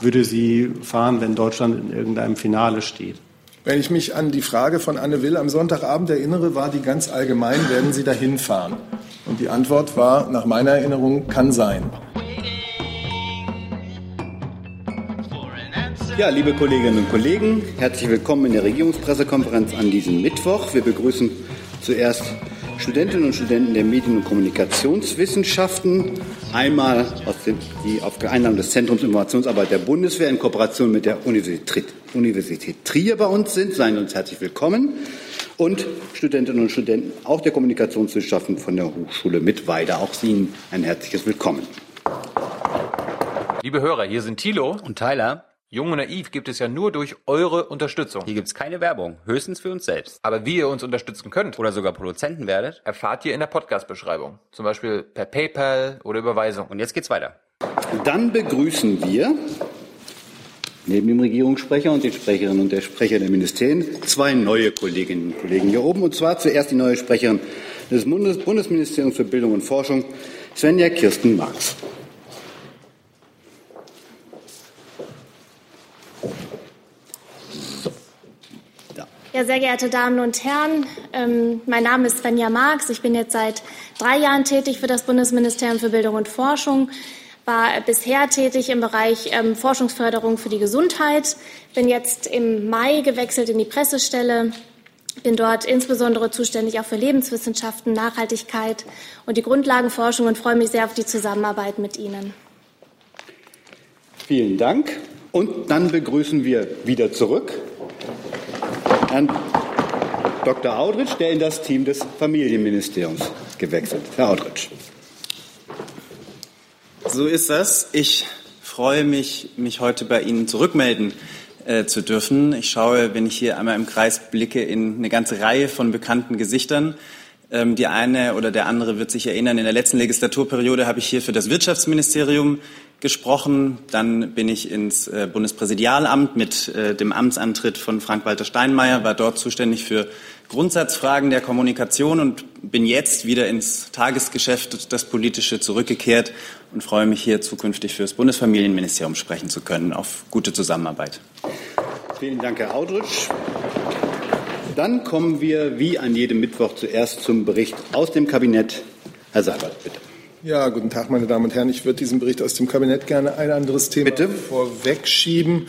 würde sie fahren, wenn Deutschland in irgendeinem Finale steht? Wenn ich mich an die Frage von Anne Will am Sonntagabend erinnere, war die ganz allgemein, werden Sie dahin fahren? Und die Antwort war, nach meiner Erinnerung, kann sein. Ja, liebe Kolleginnen und Kollegen, herzlich willkommen in der Regierungspressekonferenz an diesem Mittwoch. Wir begrüßen zuerst Studentinnen und Studenten der Medien- und Kommunikationswissenschaften. Einmal aus dem, die auf Einladung des Zentrums Informationsarbeit der Bundeswehr in Kooperation mit der Universität, Universität Trier bei uns sind. Seien Sie uns herzlich willkommen. Und Studentinnen und Studenten auch der Kommunikationswissenschaften von der Hochschule Mittweida. Auch Ihnen ein herzliches Willkommen. Liebe Hörer, hier sind Thilo und Tyler. Jung und Naiv gibt es ja nur durch eure Unterstützung. Hier gibt es keine Werbung, höchstens für uns selbst. Aber wie ihr uns unterstützen könnt oder sogar Produzenten werdet, erfahrt ihr in der Podcast-Beschreibung. Zum Beispiel per PayPal oder Überweisung. Und jetzt geht's weiter. Dann begrüßen wir neben dem Regierungssprecher und den Sprecherinnen und der Sprecher der Ministerien zwei neue Kolleginnen und Kollegen hier oben. Und zwar zuerst die neue Sprecherin des Bundes Bundesministeriums für Bildung und Forschung, Svenja Kirsten Marx. Ja, sehr geehrte Damen und Herren, ähm, mein Name ist Svenja Marx. Ich bin jetzt seit drei Jahren tätig für das Bundesministerium für Bildung und Forschung, war bisher tätig im Bereich ähm, Forschungsförderung für die Gesundheit, bin jetzt im Mai gewechselt in die Pressestelle, bin dort insbesondere zuständig auch für Lebenswissenschaften, Nachhaltigkeit und die Grundlagenforschung und freue mich sehr auf die Zusammenarbeit mit Ihnen. Vielen Dank. Und dann begrüßen wir wieder zurück Herrn Dr. Audrich, der in das Team des Familienministeriums gewechselt. Herr Audrich. So ist das. Ich freue mich, mich heute bei Ihnen zurückmelden äh, zu dürfen. Ich schaue, wenn ich hier einmal im Kreis blicke, in eine ganze Reihe von bekannten Gesichtern. Ähm, die eine oder der andere wird sich erinnern, in der letzten Legislaturperiode habe ich hier für das Wirtschaftsministerium gesprochen. Dann bin ich ins äh, Bundespräsidialamt mit äh, dem Amtsantritt von Frank-Walter Steinmeier, war dort zuständig für Grundsatzfragen der Kommunikation und bin jetzt wieder ins Tagesgeschäft, das Politische, zurückgekehrt und freue mich hier zukünftig für das Bundesfamilienministerium sprechen zu können. Auf gute Zusammenarbeit. Vielen Dank, Herr Audrich. Dann kommen wir wie an jedem Mittwoch zuerst zum Bericht aus dem Kabinett. Herr Seibert, bitte. Ja, guten Tag, meine Damen und Herren. Ich würde diesen Bericht aus dem Kabinett gerne ein anderes Thema Bitte? vorwegschieben.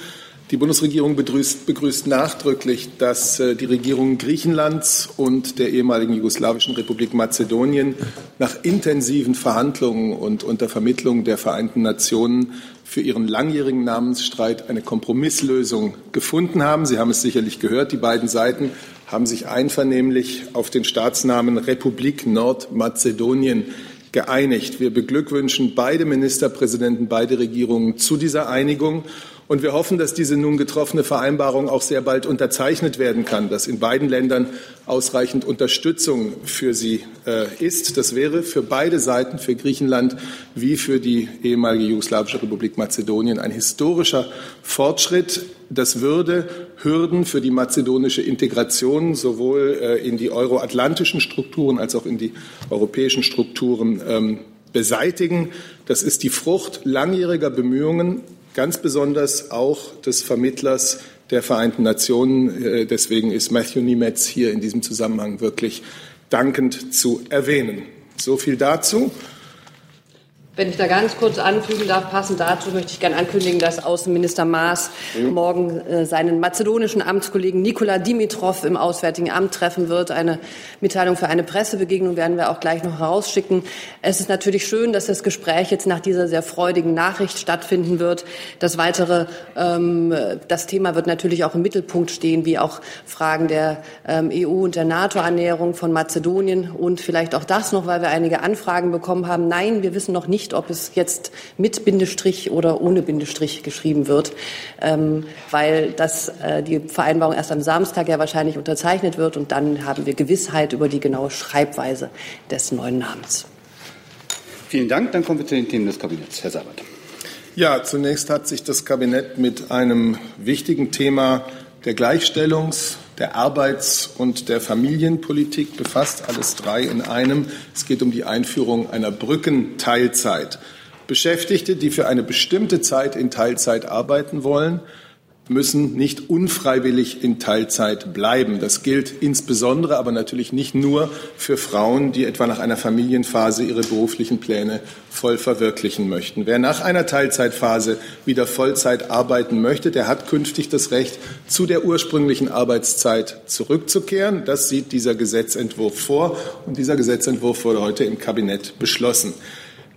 Die Bundesregierung begrüßt, begrüßt nachdrücklich, dass äh, die Regierungen Griechenlands und der ehemaligen jugoslawischen Republik Mazedonien nach intensiven Verhandlungen und unter Vermittlung der Vereinten Nationen für ihren langjährigen Namensstreit eine Kompromisslösung gefunden haben. Sie haben es sicherlich gehört, die beiden Seiten haben sich einvernehmlich auf den Staatsnamen Republik Nordmazedonien geeinigt. Wir beglückwünschen beide Ministerpräsidenten, beide Regierungen zu dieser Einigung. Und wir hoffen, dass diese nun getroffene Vereinbarung auch sehr bald unterzeichnet werden kann, dass in beiden Ländern ausreichend Unterstützung für sie äh, ist. Das wäre für beide Seiten, für Griechenland wie für die ehemalige jugoslawische Republik Mazedonien, ein historischer Fortschritt. Das würde Hürden für die mazedonische Integration sowohl äh, in die euroatlantischen Strukturen als auch in die europäischen Strukturen ähm, beseitigen. Das ist die Frucht langjähriger Bemühungen ganz besonders auch des Vermittlers der Vereinten Nationen. Äh, deswegen ist Matthew Niemetz hier in diesem Zusammenhang wirklich dankend zu erwähnen. So viel dazu. Wenn ich da ganz kurz anfügen darf, passend dazu möchte ich gerne ankündigen, dass Außenminister Maas mhm. morgen äh, seinen mazedonischen Amtskollegen Nikola Dimitrov im Auswärtigen Amt treffen wird. Eine Mitteilung für eine Pressebegegnung werden wir auch gleich noch herausschicken. Es ist natürlich schön, dass das Gespräch jetzt nach dieser sehr freudigen Nachricht stattfinden wird. Das weitere, ähm, das Thema wird natürlich auch im Mittelpunkt stehen, wie auch Fragen der ähm, EU und der NATO-Annäherung von Mazedonien und vielleicht auch das noch, weil wir einige Anfragen bekommen haben. Nein, wir wissen noch nicht, nicht, ob es jetzt mit Bindestrich oder ohne Bindestrich geschrieben wird, ähm, weil das, äh, die Vereinbarung erst am Samstag ja wahrscheinlich unterzeichnet wird und dann haben wir Gewissheit über die genaue Schreibweise des neuen Namens. Vielen Dank. Dann kommen wir zu den Themen des Kabinetts. Herr Sabat. Ja, zunächst hat sich das Kabinett mit einem wichtigen Thema der Gleichstellungs-, der Arbeits- und der Familienpolitik befasst, alles drei in einem. Es geht um die Einführung einer Brückenteilzeit. Beschäftigte, die für eine bestimmte Zeit in Teilzeit arbeiten wollen, müssen nicht unfreiwillig in Teilzeit bleiben. Das gilt insbesondere, aber natürlich nicht nur für Frauen, die etwa nach einer Familienphase ihre beruflichen Pläne voll verwirklichen möchten. Wer nach einer Teilzeitphase wieder Vollzeit arbeiten möchte, der hat künftig das Recht, zu der ursprünglichen Arbeitszeit zurückzukehren. Das sieht dieser Gesetzentwurf vor. Und dieser Gesetzentwurf wurde heute im Kabinett beschlossen.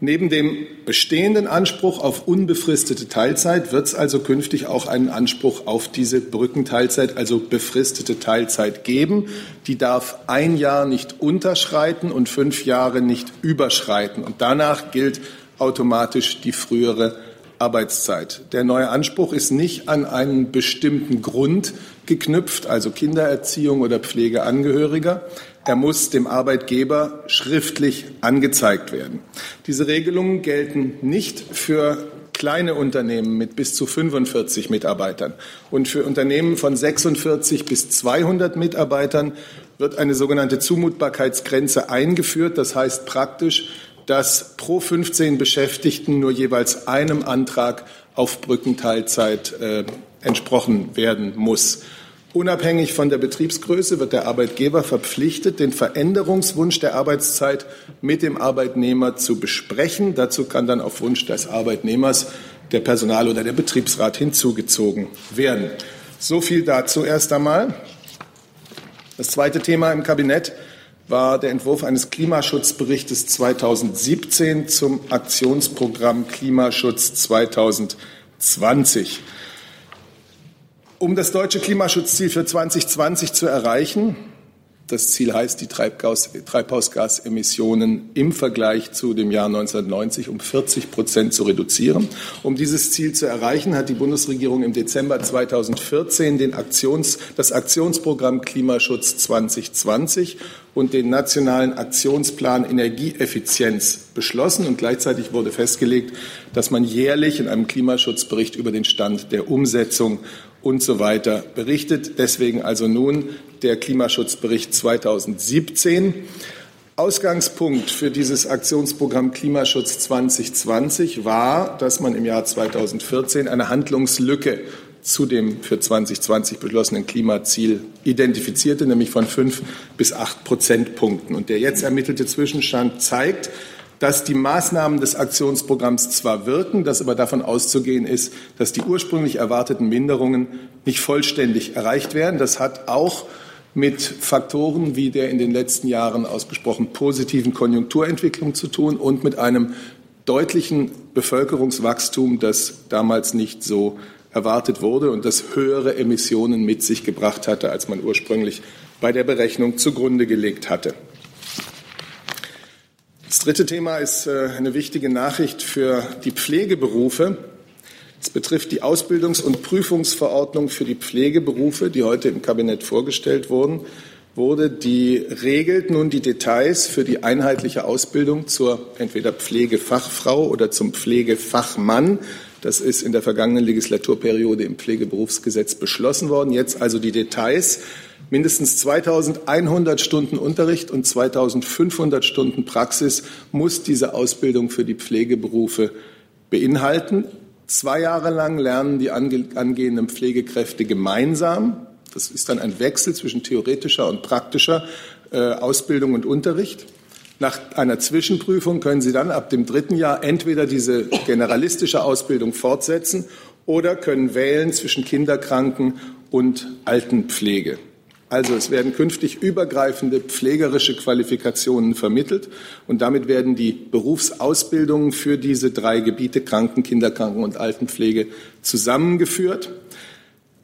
Neben dem bestehenden Anspruch auf unbefristete Teilzeit wird es also künftig auch einen Anspruch auf diese Brückenteilzeit, also befristete Teilzeit geben. Die darf ein Jahr nicht unterschreiten und fünf Jahre nicht überschreiten. Und danach gilt automatisch die frühere Arbeitszeit. Der neue Anspruch ist nicht an einen bestimmten Grund geknüpft, also Kindererziehung oder Pflege Angehöriger, er muss dem Arbeitgeber schriftlich angezeigt werden. Diese Regelungen gelten nicht für kleine Unternehmen mit bis zu 45 Mitarbeitern. Und für Unternehmen von 46 bis 200 Mitarbeitern wird eine sogenannte Zumutbarkeitsgrenze eingeführt. Das heißt praktisch, dass pro 15 Beschäftigten nur jeweils einem Antrag auf Brückenteilzeit äh, entsprochen werden muss. Unabhängig von der Betriebsgröße wird der Arbeitgeber verpflichtet, den Veränderungswunsch der Arbeitszeit mit dem Arbeitnehmer zu besprechen. Dazu kann dann auf Wunsch des Arbeitnehmers der Personal- oder der Betriebsrat hinzugezogen werden. So viel dazu erst einmal. Das zweite Thema im Kabinett war der Entwurf eines Klimaschutzberichtes 2017 zum Aktionsprogramm Klimaschutz 2020. Um das deutsche Klimaschutzziel für 2020 zu erreichen, das Ziel heißt, die Treibhausgasemissionen im Vergleich zu dem Jahr 1990 um 40 Prozent zu reduzieren. Um dieses Ziel zu erreichen, hat die Bundesregierung im Dezember 2014 den Aktions, das Aktionsprogramm Klimaschutz 2020 und den nationalen Aktionsplan Energieeffizienz beschlossen. Und gleichzeitig wurde festgelegt, dass man jährlich in einem Klimaschutzbericht über den Stand der Umsetzung und so weiter berichtet. Deswegen also nun der Klimaschutzbericht 2017. Ausgangspunkt für dieses Aktionsprogramm Klimaschutz 2020 war, dass man im Jahr 2014 eine Handlungslücke zu dem für 2020 beschlossenen Klimaziel identifizierte, nämlich von fünf bis acht Prozentpunkten. Und der jetzt ermittelte Zwischenstand zeigt, dass die Maßnahmen des Aktionsprogramms zwar wirken, dass aber davon auszugehen ist, dass die ursprünglich erwarteten Minderungen nicht vollständig erreicht werden. Das hat auch mit Faktoren wie der in den letzten Jahren ausgesprochen positiven Konjunkturentwicklung zu tun und mit einem deutlichen Bevölkerungswachstum, das damals nicht so erwartet wurde und das höhere Emissionen mit sich gebracht hatte, als man ursprünglich bei der Berechnung zugrunde gelegt hatte. Das dritte Thema ist äh, eine wichtige Nachricht für die Pflegeberufe. Es betrifft die Ausbildungs- und Prüfungsverordnung für die Pflegeberufe, die heute im Kabinett vorgestellt wurden, wurde. Die regelt nun die Details für die einheitliche Ausbildung zur entweder Pflegefachfrau oder zum Pflegefachmann. Das ist in der vergangenen Legislaturperiode im Pflegeberufsgesetz beschlossen worden. Jetzt also die Details mindestens 2100 Stunden Unterricht und 2500 Stunden Praxis muss diese Ausbildung für die Pflegeberufe beinhalten. Zwei Jahre lang lernen die angehenden Pflegekräfte gemeinsam. Das ist dann ein Wechsel zwischen theoretischer und praktischer äh, Ausbildung und Unterricht. Nach einer Zwischenprüfung können Sie dann ab dem dritten Jahr entweder diese generalistische Ausbildung fortsetzen oder können wählen zwischen Kinderkranken und Altenpflege. Also es werden künftig übergreifende pflegerische Qualifikationen vermittelt und damit werden die Berufsausbildungen für diese drei Gebiete Kranken, Kinderkranken und Altenpflege zusammengeführt.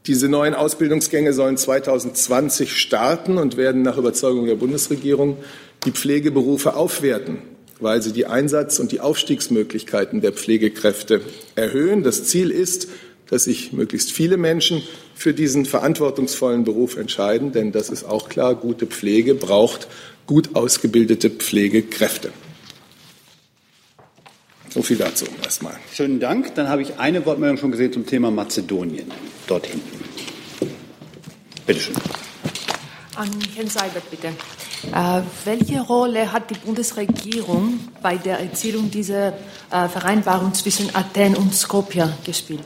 Diese neuen Ausbildungsgänge sollen 2020 starten und werden nach Überzeugung der Bundesregierung die Pflegeberufe aufwerten, weil sie die Einsatz- und die Aufstiegsmöglichkeiten der Pflegekräfte erhöhen. Das Ziel ist, dass sich möglichst viele Menschen für diesen verantwortungsvollen Beruf entscheiden, denn das ist auch klar, gute Pflege braucht gut ausgebildete Pflegekräfte. So viel dazu erstmal. Schönen Dank. Dann habe ich eine Wortmeldung schon gesehen zum Thema Mazedonien. Dort hinten. Bitte schön. An Herrn Seibert bitte. Äh, welche Rolle hat die Bundesregierung bei der Erzielung dieser äh, Vereinbarung zwischen Athen und Skopje gespielt?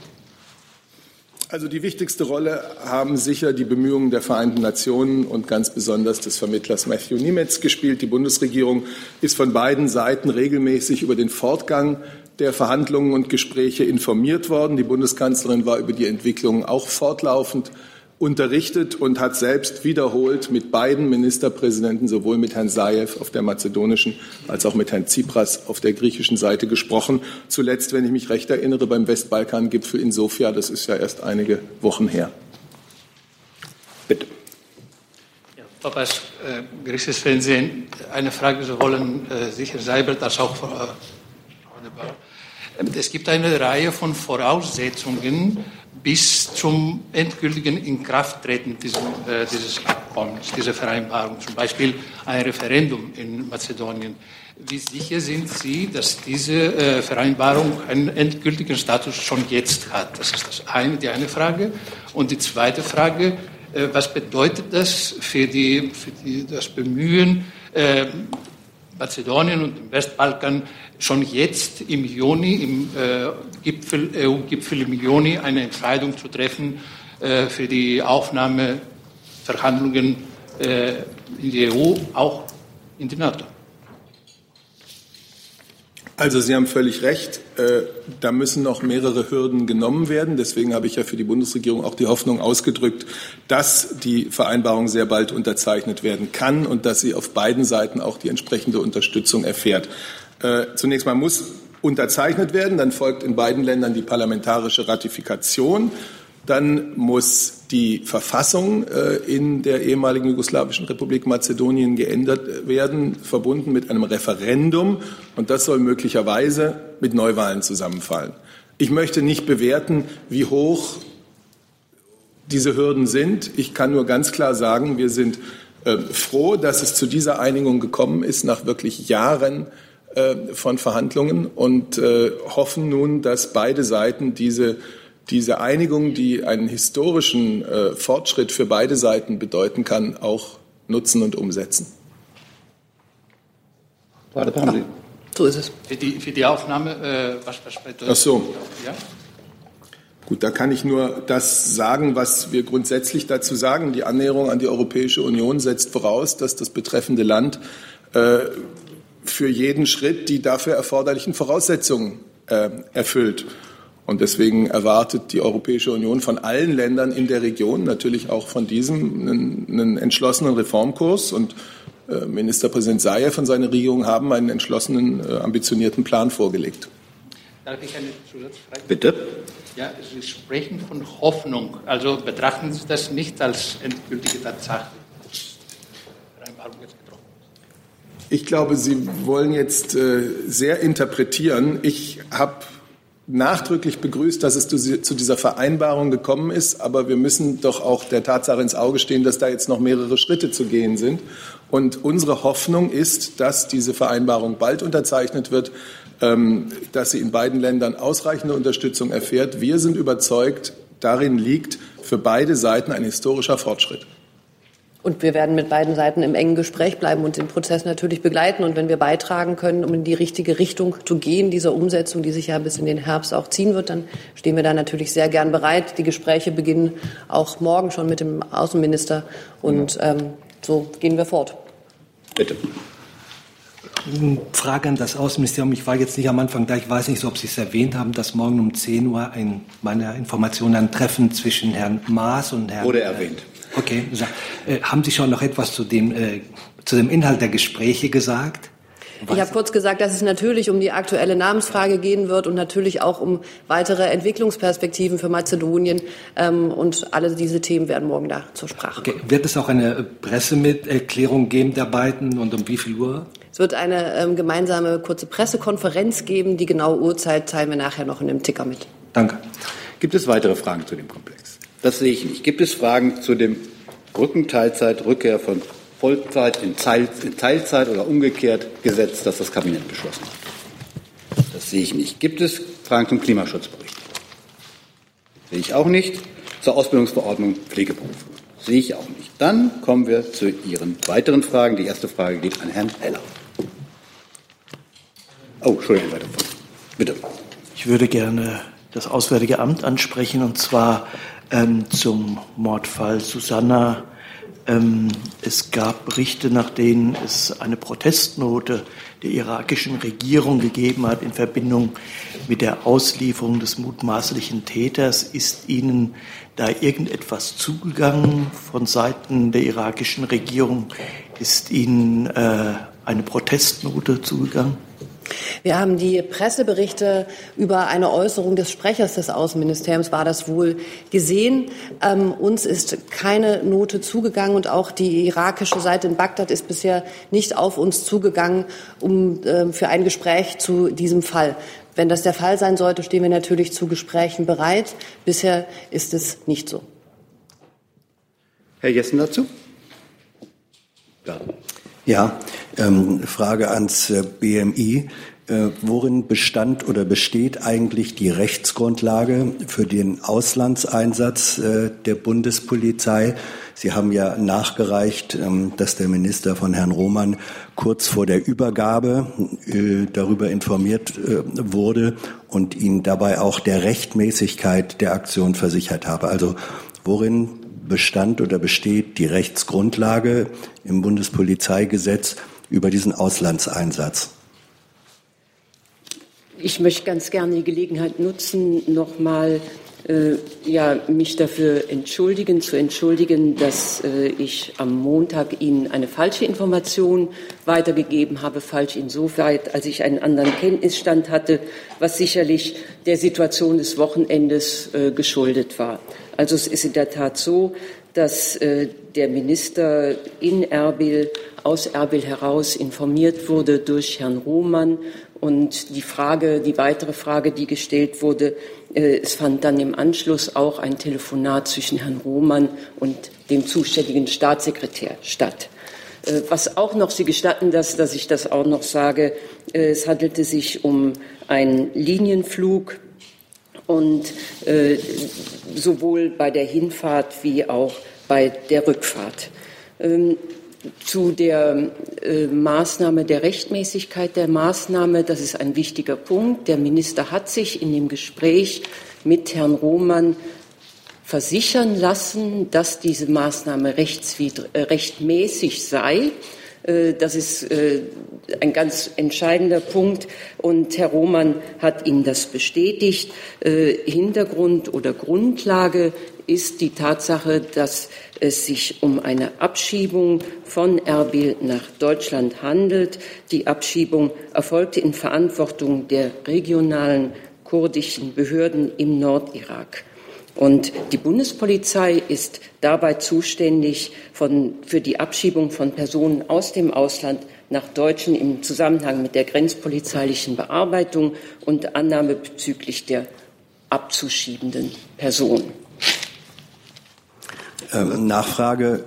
Also die wichtigste Rolle haben sicher die Bemühungen der Vereinten Nationen und ganz besonders des Vermittlers Matthew Nimitz gespielt. Die Bundesregierung ist von beiden Seiten regelmäßig über den Fortgang der Verhandlungen und Gespräche informiert worden. Die Bundeskanzlerin war über die Entwicklungen auch fortlaufend unterrichtet und hat selbst wiederholt mit beiden Ministerpräsidenten, sowohl mit Herrn Saev auf der mazedonischen als auch mit Herrn Tsipras auf der griechischen Seite gesprochen. Zuletzt, wenn ich mich recht erinnere, beim Westbalkan-Gipfel in Sofia. Das ist ja erst einige Wochen her. Bitte. Ja, Papas, äh, griechisches Fernsehen. Eine Frage sowohl an äh, sicher Seibert als auch Frau, äh, Frau Es gibt eine Reihe von Voraussetzungen, bis zum endgültigen Inkrafttreten dieses, äh, dieses Abkommens, dieser Vereinbarung, zum Beispiel ein Referendum in Mazedonien. Wie sicher sind Sie, dass diese äh, Vereinbarung einen endgültigen Status schon jetzt hat? Das ist das eine, die eine Frage. Und die zweite Frage, äh, was bedeutet das für, die, für die, das Bemühen, äh, Mazedonien und dem Westbalkan schon jetzt im Juni, im äh, Gipfel, EU-Gipfel im Juni, eine Entscheidung zu treffen äh, für die Aufnahmeverhandlungen äh, in die EU, auch in die NATO. Also Sie haben völlig recht. Äh, da müssen noch mehrere Hürden genommen werden. Deswegen habe ich ja für die Bundesregierung auch die Hoffnung ausgedrückt, dass die Vereinbarung sehr bald unterzeichnet werden kann und dass sie auf beiden Seiten auch die entsprechende Unterstützung erfährt. Äh, zunächst mal muss unterzeichnet werden, dann folgt in beiden Ländern die parlamentarische Ratifikation. Dann muss die Verfassung äh, in der ehemaligen jugoslawischen Republik Mazedonien geändert werden, verbunden mit einem Referendum. Und das soll möglicherweise mit Neuwahlen zusammenfallen. Ich möchte nicht bewerten, wie hoch diese Hürden sind. Ich kann nur ganz klar sagen, wir sind äh, froh, dass es zu dieser Einigung gekommen ist, nach wirklich Jahren von Verhandlungen und hoffen nun, dass beide Seiten diese diese Einigung, die einen historischen äh, Fortschritt für beide Seiten bedeuten kann, auch nutzen und umsetzen. Warte, haben Sie. So ist es. Für die, für die Aufnahme, äh, was, was bedeutet Ach so. Ja? Gut, da kann ich nur das sagen, was wir grundsätzlich dazu sagen. Die Annäherung an die Europäische Union setzt voraus, dass das betreffende Land äh, für jeden Schritt die dafür erforderlichen Voraussetzungen äh, erfüllt. Und deswegen erwartet die Europäische Union von allen Ländern in der Region, natürlich auch von diesem, einen, einen entschlossenen Reformkurs. Und äh, Ministerpräsident Sayev und seine Regierung haben einen entschlossenen, äh, ambitionierten Plan vorgelegt. Darf ich eine Zusatzfrage? Bitte. Ja, Sie sprechen von Hoffnung. Also betrachten Sie das nicht als endgültige Tatsache. Ich glaube, Sie wollen jetzt äh, sehr interpretieren. Ich habe nachdrücklich begrüßt, dass es zu dieser Vereinbarung gekommen ist. Aber wir müssen doch auch der Tatsache ins Auge stehen, dass da jetzt noch mehrere Schritte zu gehen sind. Und unsere Hoffnung ist, dass diese Vereinbarung bald unterzeichnet wird, ähm, dass sie in beiden Ländern ausreichende Unterstützung erfährt. Wir sind überzeugt, darin liegt für beide Seiten ein historischer Fortschritt. Und wir werden mit beiden Seiten im engen Gespräch bleiben und den Prozess natürlich begleiten. Und wenn wir beitragen können, um in die richtige Richtung zu gehen, dieser Umsetzung, die sich ja bis in den Herbst auch ziehen wird, dann stehen wir da natürlich sehr gern bereit. Die Gespräche beginnen auch morgen schon mit dem Außenminister. Und ähm, so gehen wir fort. Bitte. Frage an das Außenministerium. Ich war jetzt nicht am Anfang da. Ich weiß nicht, ob Sie es erwähnt haben, dass morgen um 10 Uhr ein, meiner Information ein Treffen zwischen Herrn Maas und Herrn. Wurde erwähnt. Okay. Äh, haben Sie schon noch etwas zu dem, äh, zu dem Inhalt der Gespräche gesagt? Ich habe kurz gesagt, dass es natürlich um die aktuelle Namensfrage gehen wird und natürlich auch um weitere Entwicklungsperspektiven für Mazedonien. Ähm, und alle diese Themen werden morgen da zur Sprache okay. Wird es auch eine Pressemitteilung geben der beiden und um wie viel Uhr? Es wird eine ähm, gemeinsame kurze Pressekonferenz geben. Die genaue Uhrzeit teilen wir nachher noch in dem Ticker mit. Danke. Gibt es weitere Fragen zu dem Komplex? Das sehe ich nicht. Gibt es Fragen zu dem Brückenteilzeit, Rückkehr von Vollzeit in, Teilzeit oder umgekehrt Gesetz, das das Kabinett beschlossen hat? Das sehe ich nicht. Gibt es Fragen zum Klimaschutzbericht? Sehe ich auch nicht. Zur Ausbildungsverordnung Pflegeberufe. Sehe ich auch nicht. Dann kommen wir zu Ihren weiteren Fragen. Die erste Frage geht an Herrn Heller. Oh, Entschuldigung, weiter. Bitte. Ich würde gerne das Auswärtige Amt ansprechen und zwar ähm, zum Mordfall Susanna. Ähm, es gab Berichte, nach denen es eine Protestnote der irakischen Regierung gegeben hat in Verbindung mit der Auslieferung des mutmaßlichen Täters. Ist Ihnen da irgendetwas zugegangen von Seiten der irakischen Regierung? Ist Ihnen äh, eine Protestnote zugegangen? Wir haben die Presseberichte über eine Äußerung des Sprechers des Außenministeriums, war das wohl, gesehen. Ähm, uns ist keine Note zugegangen und auch die irakische Seite in Bagdad ist bisher nicht auf uns zugegangen um, äh, für ein Gespräch zu diesem Fall. Wenn das der Fall sein sollte, stehen wir natürlich zu Gesprächen bereit. Bisher ist es nicht so. Herr Jessen dazu? Ja, ja ähm, Frage ans äh, BMI. Äh, worin bestand oder besteht eigentlich die Rechtsgrundlage für den Auslandseinsatz äh, der Bundespolizei? Sie haben ja nachgereicht, ähm, dass der Minister von Herrn Roman kurz vor der Übergabe äh, darüber informiert äh, wurde und ihn dabei auch der Rechtmäßigkeit der Aktion versichert habe. Also worin bestand oder besteht die Rechtsgrundlage im Bundespolizeigesetz über diesen Auslandseinsatz? Ich möchte ganz gerne die Gelegenheit nutzen, noch mal äh, ja, mich dafür entschuldigen, zu entschuldigen, dass äh, ich am Montag Ihnen eine falsche Information weitergegeben habe. Falsch insoweit, als ich einen anderen Kenntnisstand hatte, was sicherlich der Situation des Wochenendes äh, geschuldet war. Also es ist in der Tat so, dass äh, der Minister in Erbil aus Erbil heraus informiert wurde durch Herrn Rohmann und die Frage, die weitere Frage, die gestellt wurde, äh, es fand dann im Anschluss auch ein Telefonat zwischen Herrn Rohmann und dem zuständigen Staatssekretär statt. Äh, was auch noch, Sie gestatten das, dass ich das auch noch sage, äh, es handelte sich um einen Linienflug und sowohl bei der Hinfahrt wie auch bei der Rückfahrt. Ähm, zu der äh, Maßnahme der Rechtmäßigkeit der Maßnahme, das ist ein wichtiger Punkt. Der Minister hat sich in dem Gespräch mit Herrn Roman versichern lassen, dass diese Maßnahme äh, rechtmäßig sei. Äh, das ist äh, ein ganz entscheidender Punkt. Und Herr Roman hat Ihnen das bestätigt. Äh, Hintergrund oder Grundlage ist die Tatsache, dass es sich um eine Abschiebung von Erbil nach Deutschland handelt. Die Abschiebung erfolgte in Verantwortung der regionalen kurdischen Behörden im Nordirak. Und die Bundespolizei ist dabei zuständig von, für die Abschiebung von Personen aus dem Ausland nach Deutschen im Zusammenhang mit der grenzpolizeilichen Bearbeitung und Annahme bezüglich der abzuschiebenden Personen. Ähm, Nachfrage,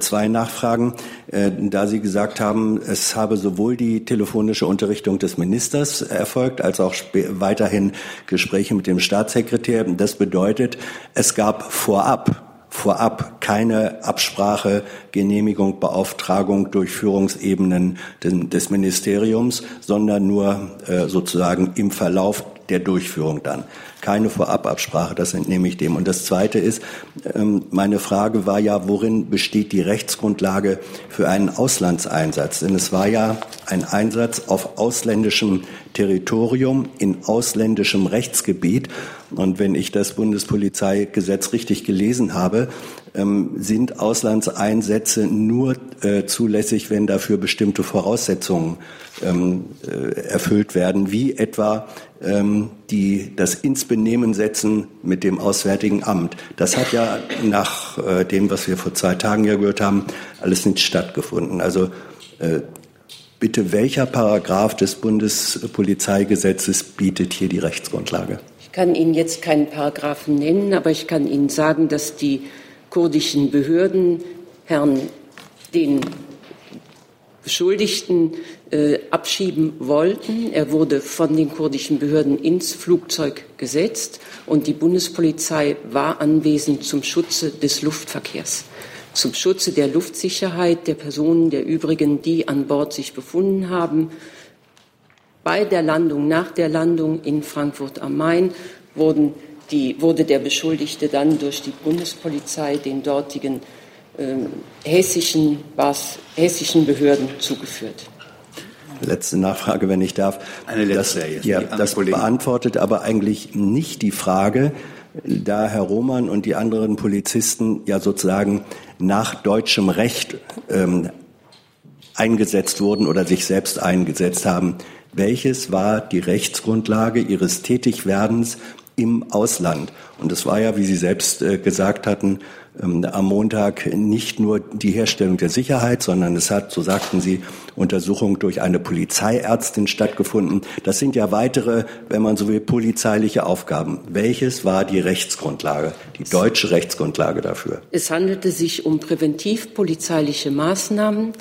zwei Nachfragen, äh, da Sie gesagt haben, es habe sowohl die telefonische Unterrichtung des Ministers erfolgt, als auch weiterhin Gespräche mit dem Staatssekretär. Das bedeutet, es gab vorab vorab keine Absprache, Genehmigung, Beauftragung, Durchführungsebenen des Ministeriums, sondern nur äh, sozusagen im Verlauf der Durchführung dann keine Vorababsprache, das entnehme ich dem. Und das Zweite ist, ähm, meine Frage war ja, worin besteht die Rechtsgrundlage für einen Auslandseinsatz? Denn es war ja ein Einsatz auf ausländischem Territorium in ausländischem Rechtsgebiet. Und wenn ich das Bundespolizeigesetz richtig gelesen habe, ähm, sind Auslandseinsätze nur äh, zulässig, wenn dafür bestimmte Voraussetzungen ähm, äh, erfüllt werden, wie etwa die das ins Benehmen setzen mit dem Auswärtigen Amt. Das hat ja nach äh, dem, was wir vor zwei Tagen ja gehört haben, alles nicht stattgefunden. Also äh, bitte, welcher Paragraph des Bundespolizeigesetzes bietet hier die Rechtsgrundlage? Ich kann Ihnen jetzt keinen Paragraphen nennen, aber ich kann Ihnen sagen, dass die kurdischen Behörden Herrn den Beschuldigten äh, abschieben wollten. Er wurde von den kurdischen Behörden ins Flugzeug gesetzt und die Bundespolizei war anwesend zum Schutze des Luftverkehrs. zum Schutze der Luftsicherheit der Personen der übrigen, die an Bord sich befunden haben. Bei der Landung, nach der Landung in Frankfurt am Main wurden die, wurde der Beschuldigte dann durch die Bundespolizei den dortigen äh, hessischen, hessischen Behörden zugeführt. Letzte Nachfrage, wenn ich darf. Eine letzte, das, ja, das beantwortet aber eigentlich nicht die Frage, da Herr Roman und die anderen Polizisten ja sozusagen nach deutschem Recht ähm, eingesetzt wurden oder sich selbst eingesetzt haben. Welches war die Rechtsgrundlage Ihres Tätigwerdens im Ausland? Und es war ja, wie Sie selbst äh, gesagt hatten, ähm, am Montag nicht nur die Herstellung der Sicherheit, sondern es hat, so sagten Sie, Untersuchung durch eine Polizeiärztin stattgefunden. Das sind ja weitere, wenn man so will, polizeiliche Aufgaben. Welches war die Rechtsgrundlage, die deutsche Rechtsgrundlage dafür? Es handelte sich um präventivpolizeiliche Maßnahmen,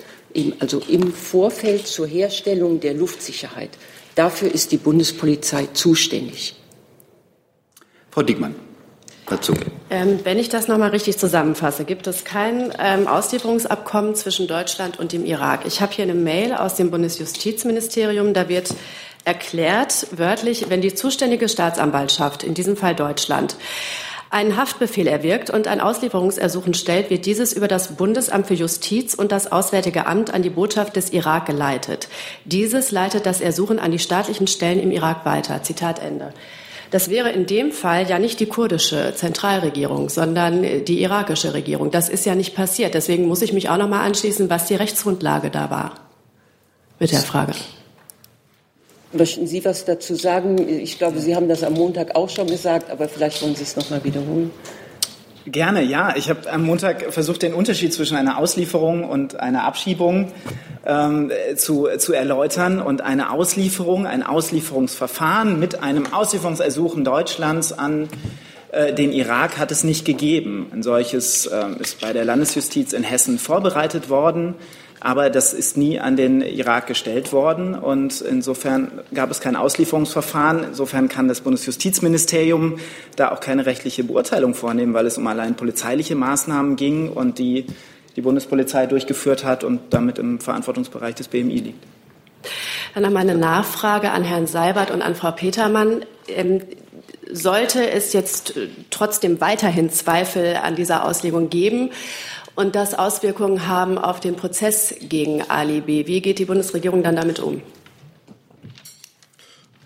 also im Vorfeld zur Herstellung der Luftsicherheit. Dafür ist die Bundespolizei zuständig. Frau Diekmann dazu? Ähm, wenn ich das nochmal richtig zusammenfasse, gibt es kein ähm, Auslieferungsabkommen zwischen Deutschland und dem Irak. Ich habe hier eine Mail aus dem Bundesjustizministerium, da wird erklärt, wörtlich, wenn die zuständige Staatsanwaltschaft, in diesem Fall Deutschland, einen Haftbefehl erwirkt und ein Auslieferungsersuchen stellt, wird dieses über das Bundesamt für Justiz und das Auswärtige Amt an die Botschaft des Irak geleitet. Dieses leitet das Ersuchen an die staatlichen Stellen im Irak weiter. Zitat Ende. Das wäre in dem Fall ja nicht die kurdische Zentralregierung, sondern die irakische Regierung. Das ist ja nicht passiert. Deswegen muss ich mich auch noch mal anschließen, was die Rechtsgrundlage da war. Mit der Frage. Möchten Sie was dazu sagen? Ich glaube, Sie haben das am Montag auch schon gesagt, aber vielleicht wollen Sie es noch mal wiederholen. Gerne, ja. Ich habe am Montag versucht, den Unterschied zwischen einer Auslieferung und einer Abschiebung ähm, zu, zu erläutern. Und eine Auslieferung, ein Auslieferungsverfahren mit einem Auslieferungsersuchen Deutschlands an äh, den Irak hat es nicht gegeben. Ein solches äh, ist bei der Landesjustiz in Hessen vorbereitet worden aber das ist nie an den Irak gestellt worden und insofern gab es kein Auslieferungsverfahren. Insofern kann das Bundesjustizministerium da auch keine rechtliche Beurteilung vornehmen, weil es um allein polizeiliche Maßnahmen ging und die die Bundespolizei durchgeführt hat und damit im Verantwortungsbereich des BMI liegt. Dann noch mal eine Nachfrage an Herrn Seibert und an Frau Petermann. Ähm, sollte es jetzt trotzdem weiterhin Zweifel an dieser Auslegung geben, und das Auswirkungen haben auf den Prozess gegen Ali B. Wie geht die Bundesregierung dann damit um?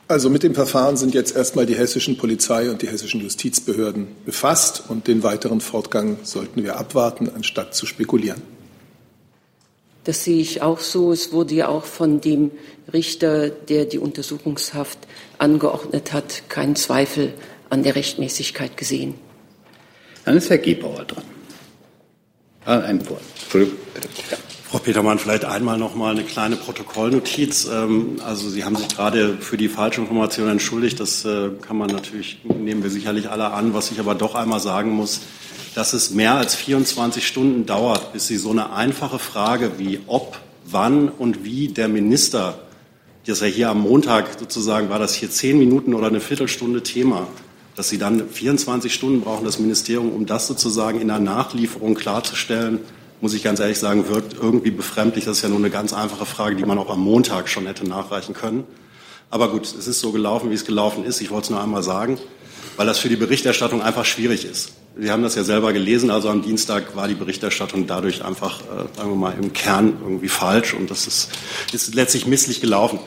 Also mit dem Verfahren sind jetzt erstmal die hessischen Polizei und die hessischen Justizbehörden befasst und den weiteren Fortgang sollten wir abwarten, anstatt zu spekulieren. Das sehe ich auch so. Es wurde ja auch von dem Richter, der die Untersuchungshaft angeordnet hat, kein Zweifel an der Rechtmäßigkeit gesehen. Dann ist Herr Gebauer dran. Ah, ein. Frau Petermann, vielleicht einmal noch mal eine kleine Protokollnotiz. Ähm, also Sie haben sich gerade für die Falschinformation entschuldigt. Das äh, kann man natürlich, nehmen wir sicherlich alle an. Was ich aber doch einmal sagen muss, dass es mehr als 24 Stunden dauert, bis Sie so eine einfache Frage wie ob, wann und wie der Minister, das ja hier am Montag sozusagen war das hier zehn Minuten oder eine Viertelstunde Thema, dass Sie dann 24 Stunden brauchen, das Ministerium, um das sozusagen in der Nachlieferung klarzustellen, muss ich ganz ehrlich sagen, wirkt irgendwie befremdlich. Das ist ja nur eine ganz einfache Frage, die man auch am Montag schon hätte nachreichen können. Aber gut, es ist so gelaufen, wie es gelaufen ist. Ich wollte es nur einmal sagen, weil das für die Berichterstattung einfach schwierig ist. Sie haben das ja selber gelesen, also am Dienstag war die Berichterstattung dadurch einfach, äh, sagen wir mal, im Kern irgendwie falsch und das ist, ist letztlich misslich gelaufen.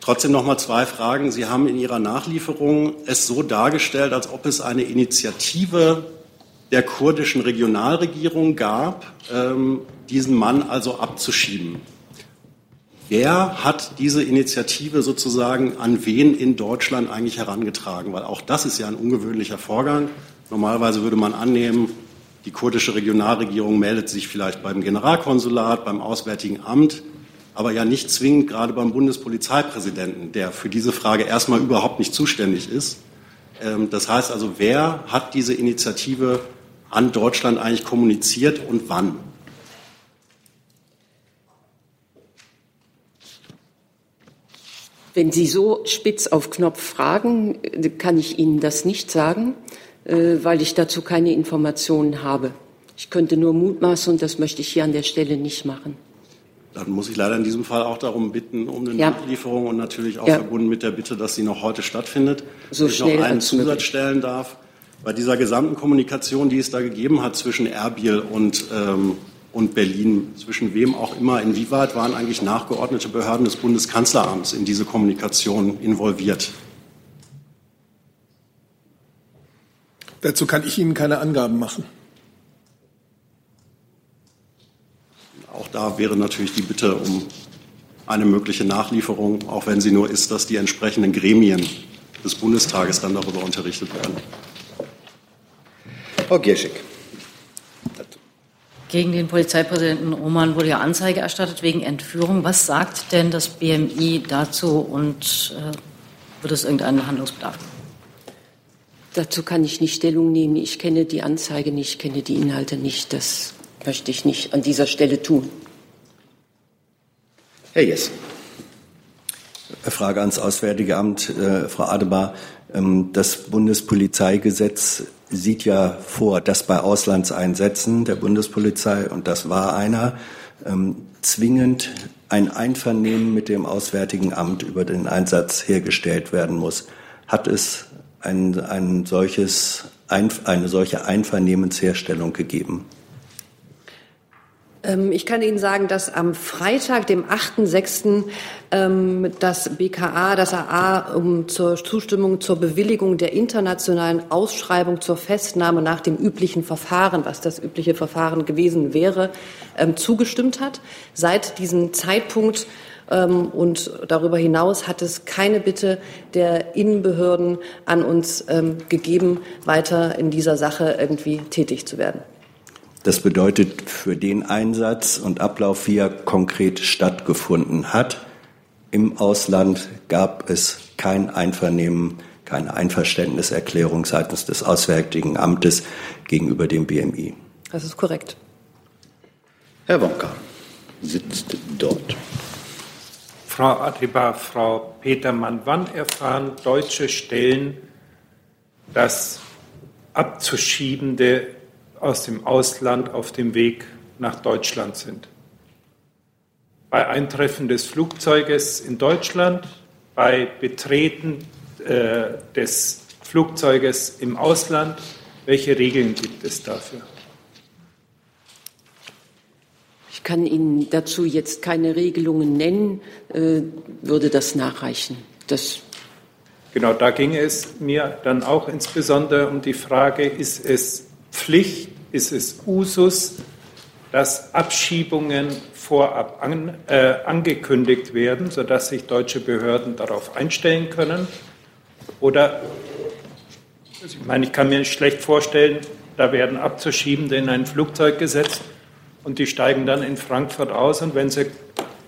Trotzdem noch mal zwei Fragen. Sie haben in Ihrer Nachlieferung es so dargestellt, als ob es eine Initiative der kurdischen Regionalregierung gab, ähm, diesen Mann also abzuschieben. Wer hat diese Initiative sozusagen an wen in Deutschland eigentlich herangetragen? Weil auch das ist ja ein ungewöhnlicher Vorgang. Normalerweise würde man annehmen, die kurdische Regionalregierung meldet sich vielleicht beim Generalkonsulat, beim Auswärtigen Amt aber ja nicht zwingend gerade beim Bundespolizeipräsidenten, der für diese Frage erstmal überhaupt nicht zuständig ist. Ähm, das heißt also, wer hat diese Initiative an Deutschland eigentlich kommuniziert und wann? Wenn Sie so spitz auf Knopf fragen, kann ich Ihnen das nicht sagen, äh, weil ich dazu keine Informationen habe. Ich könnte nur mutmaßen und das möchte ich hier an der Stelle nicht machen. Dann muss ich leider in diesem Fall auch darum bitten, um eine ja. Nachlieferung und natürlich auch ja. verbunden mit der Bitte, dass sie noch heute stattfindet. So ich schnell noch einen Zusatz möglich. stellen darf. Bei dieser gesamten Kommunikation, die es da gegeben hat zwischen Erbil und, ähm, und Berlin, zwischen wem auch immer, inwieweit waren eigentlich nachgeordnete Behörden des Bundeskanzleramts in diese Kommunikation involviert? Dazu kann ich Ihnen keine Angaben machen. Auch da wäre natürlich die Bitte um eine mögliche Nachlieferung, auch wenn sie nur ist, dass die entsprechenden Gremien des Bundestages dann darüber unterrichtet werden. Frau Gierschig. Gegen den Polizeipräsidenten Roman wurde ja Anzeige erstattet wegen Entführung. Was sagt denn das BMI dazu und äh, wird es irgendeinen Handlungsbedarf geben? Dazu kann ich nicht Stellung nehmen. Ich kenne die Anzeige nicht, kenne die Inhalte nicht. Das möchte ich nicht an dieser Stelle tun. Herr Jess. Frage ans Auswärtige Amt, äh, Frau Adebar. Ähm, das Bundespolizeigesetz sieht ja vor, dass bei Auslandseinsätzen der Bundespolizei, und das war einer, ähm, zwingend ein Einvernehmen mit dem Auswärtigen Amt über den Einsatz hergestellt werden muss. Hat es ein, ein solches, ein, eine solche Einvernehmensherstellung gegeben? Ähm, ich kann Ihnen sagen, dass am Freitag, dem 8.6., ähm, das BKA, das AA um zur Zustimmung zur Bewilligung der internationalen Ausschreibung zur Festnahme nach dem üblichen Verfahren, was das übliche Verfahren gewesen wäre, ähm, zugestimmt hat. Seit diesem Zeitpunkt und darüber hinaus hat es keine Bitte der Innenbehörden an uns gegeben, weiter in dieser Sache irgendwie tätig zu werden. Das bedeutet, für den Einsatz und Ablauf, wie er konkret stattgefunden hat, im Ausland gab es kein Einvernehmen, keine Einverständniserklärung seitens des Auswärtigen Amtes gegenüber dem BMI. Das ist korrekt. Herr Wonka sitzt dort. Frau Adiba, Frau Petermann, wann erfahren deutsche Stellen, dass abzuschiebende aus dem Ausland auf dem Weg nach Deutschland sind. Bei Eintreffen des Flugzeuges in Deutschland, bei Betreten äh, des Flugzeuges im Ausland, welche Regeln gibt es dafür? Ich kann Ihnen dazu jetzt keine Regelungen nennen, äh, würde das nachreichen. Das genau, da ging es mir dann auch insbesondere um die Frage, ist es Pflicht, ist es Usus, dass Abschiebungen vorab an, äh, angekündigt werden, sodass sich deutsche Behörden darauf einstellen können? Oder, ich meine, ich kann mir schlecht vorstellen, da werden Abzuschiebende in ein Flugzeug gesetzt und die steigen dann in Frankfurt aus und wenn sie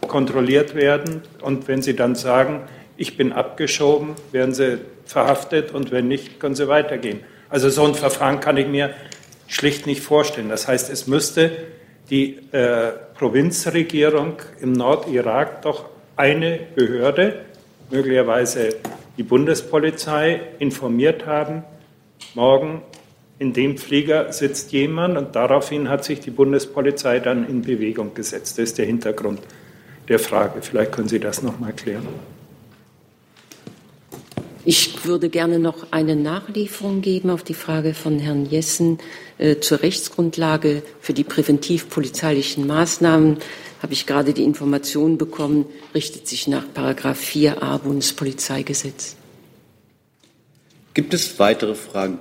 kontrolliert werden und wenn sie dann sagen, ich bin abgeschoben, werden sie verhaftet und wenn nicht, können sie weitergehen. Also so ein Verfahren kann ich mir schlicht nicht vorstellen. Das heißt, es müsste die äh, Provinzregierung im Nordirak doch eine Behörde, möglicherweise die Bundespolizei, informiert haben, morgen in dem Flieger sitzt jemand und daraufhin hat sich die Bundespolizei dann in Bewegung gesetzt. Das ist der Hintergrund der Frage. Vielleicht können Sie das noch mal klären. Ich würde gerne noch eine Nachlieferung geben auf die Frage von Herrn Jessen zur Rechtsgrundlage für die präventivpolizeilichen Maßnahmen. Habe ich gerade die Information bekommen, richtet sich nach Paragraph 4a Bundespolizeigesetz. Gibt es weitere Fragen?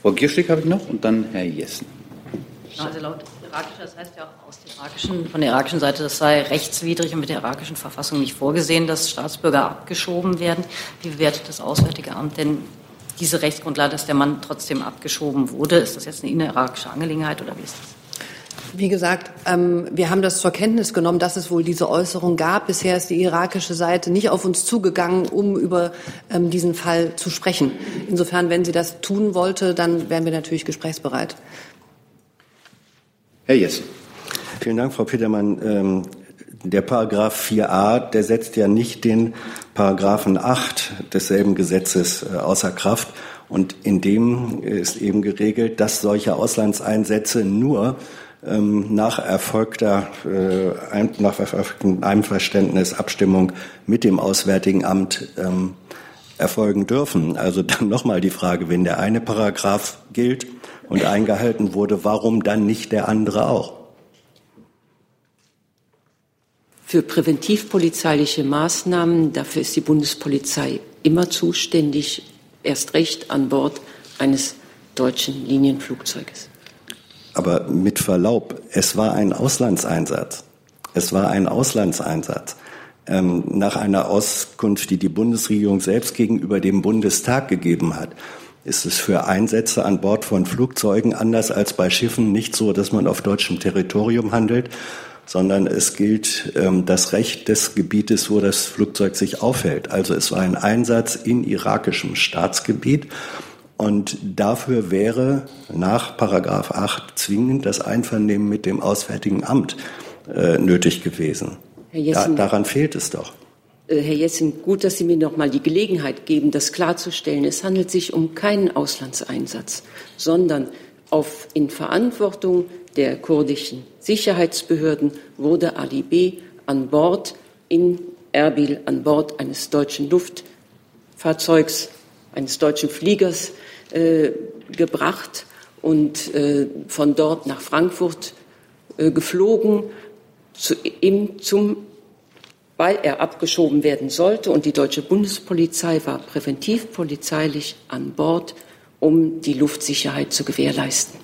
Frau Gierschlick habe ich noch und dann Herr Jessen. Also laut irakischer, das heißt ja auch aus der irakischen, von der irakischen Seite, das sei rechtswidrig und mit der irakischen Verfassung nicht vorgesehen, dass Staatsbürger abgeschoben werden. Wie bewertet das Auswärtige Amt denn diese Rechtsgrundlage, dass der Mann trotzdem abgeschoben wurde? Ist das jetzt eine innerakische Angelegenheit oder wie ist das? Wie gesagt, ähm, wir haben das zur Kenntnis genommen, dass es wohl diese Äußerung gab. Bisher ist die irakische Seite nicht auf uns zugegangen, um über ähm, diesen Fall zu sprechen. Insofern, wenn sie das tun wollte, dann wären wir natürlich gesprächsbereit. Herr Jessen. Vielen Dank, Frau Petermann. Ähm, der Paragraph 4a, der setzt ja nicht den Paragraphen 8 desselben Gesetzes äh, außer Kraft. Und in dem ist eben geregelt, dass solche Auslandseinsätze nur ähm, nach erfolgter äh, nach erfolgtem Einverständnis, Abstimmung mit dem Auswärtigen Amt ähm, erfolgen dürfen. Also dann nochmal die Frage, wenn der eine Paragraph gilt und eingehalten wurde, warum dann nicht der andere auch? Für präventivpolizeiliche Maßnahmen, dafür ist die Bundespolizei immer zuständig, erst recht an Bord eines deutschen Linienflugzeuges. Aber mit Verlaub, es war ein Auslandseinsatz. Es war ein Auslandseinsatz. Ähm, nach einer Auskunft, die die Bundesregierung selbst gegenüber dem Bundestag gegeben hat, ist es für Einsätze an Bord von Flugzeugen anders als bei Schiffen nicht so, dass man auf deutschem Territorium handelt, sondern es gilt ähm, das Recht des Gebietes, wo das Flugzeug sich aufhält. Also es war ein Einsatz in irakischem Staatsgebiet. Und dafür wäre nach Paragraph 8 zwingend das Einvernehmen mit dem Auswärtigen Amt äh, nötig gewesen. Jessen, da, daran fehlt es doch. Äh, Herr Jessen, gut, dass Sie mir noch mal die Gelegenheit geben, das klarzustellen. Es handelt sich um keinen Auslandseinsatz, sondern auf, in Verantwortung der kurdischen Sicherheitsbehörden wurde Ali B. an Bord in Erbil, an Bord eines deutschen Luftfahrzeugs, eines deutschen Fliegers äh, gebracht und äh, von dort nach Frankfurt äh, geflogen, zu, im, zum, weil er abgeschoben werden sollte. Und die deutsche Bundespolizei war präventivpolizeilich an Bord, um die Luftsicherheit zu gewährleisten.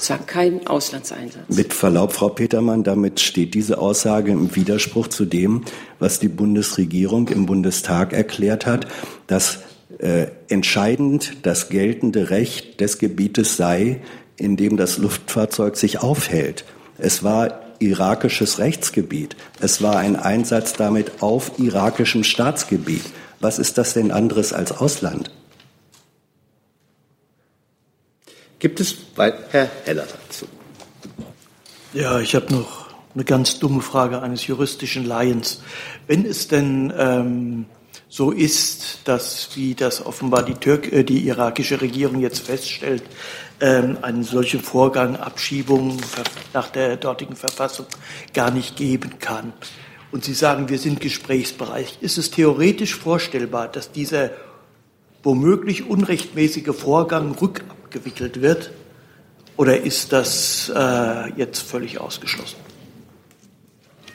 Es kein Auslandseinsatz. Mit Verlaub, Frau Petermann, damit steht diese Aussage im Widerspruch zu dem, was die Bundesregierung im Bundestag erklärt hat, dass äh, entscheidend das geltende Recht des Gebietes sei, in dem das Luftfahrzeug sich aufhält. Es war irakisches Rechtsgebiet. Es war ein Einsatz damit auf irakischem Staatsgebiet. Was ist das denn anderes als Ausland? Gibt es Herr Heller dazu? Ja, ich habe noch eine ganz dumme Frage eines juristischen Laiens. Wenn es denn ähm, so ist, dass, wie das offenbar die, Türk äh, die irakische Regierung jetzt feststellt, ähm, einen solchen Vorgang Abschiebung nach der dortigen Verfassung gar nicht geben kann. Und Sie sagen, wir sind gesprächsbereit. Ist es theoretisch vorstellbar, dass dieser womöglich unrechtmäßige Vorgang rückabgewickelt wird? Oder ist das äh, jetzt völlig ausgeschlossen?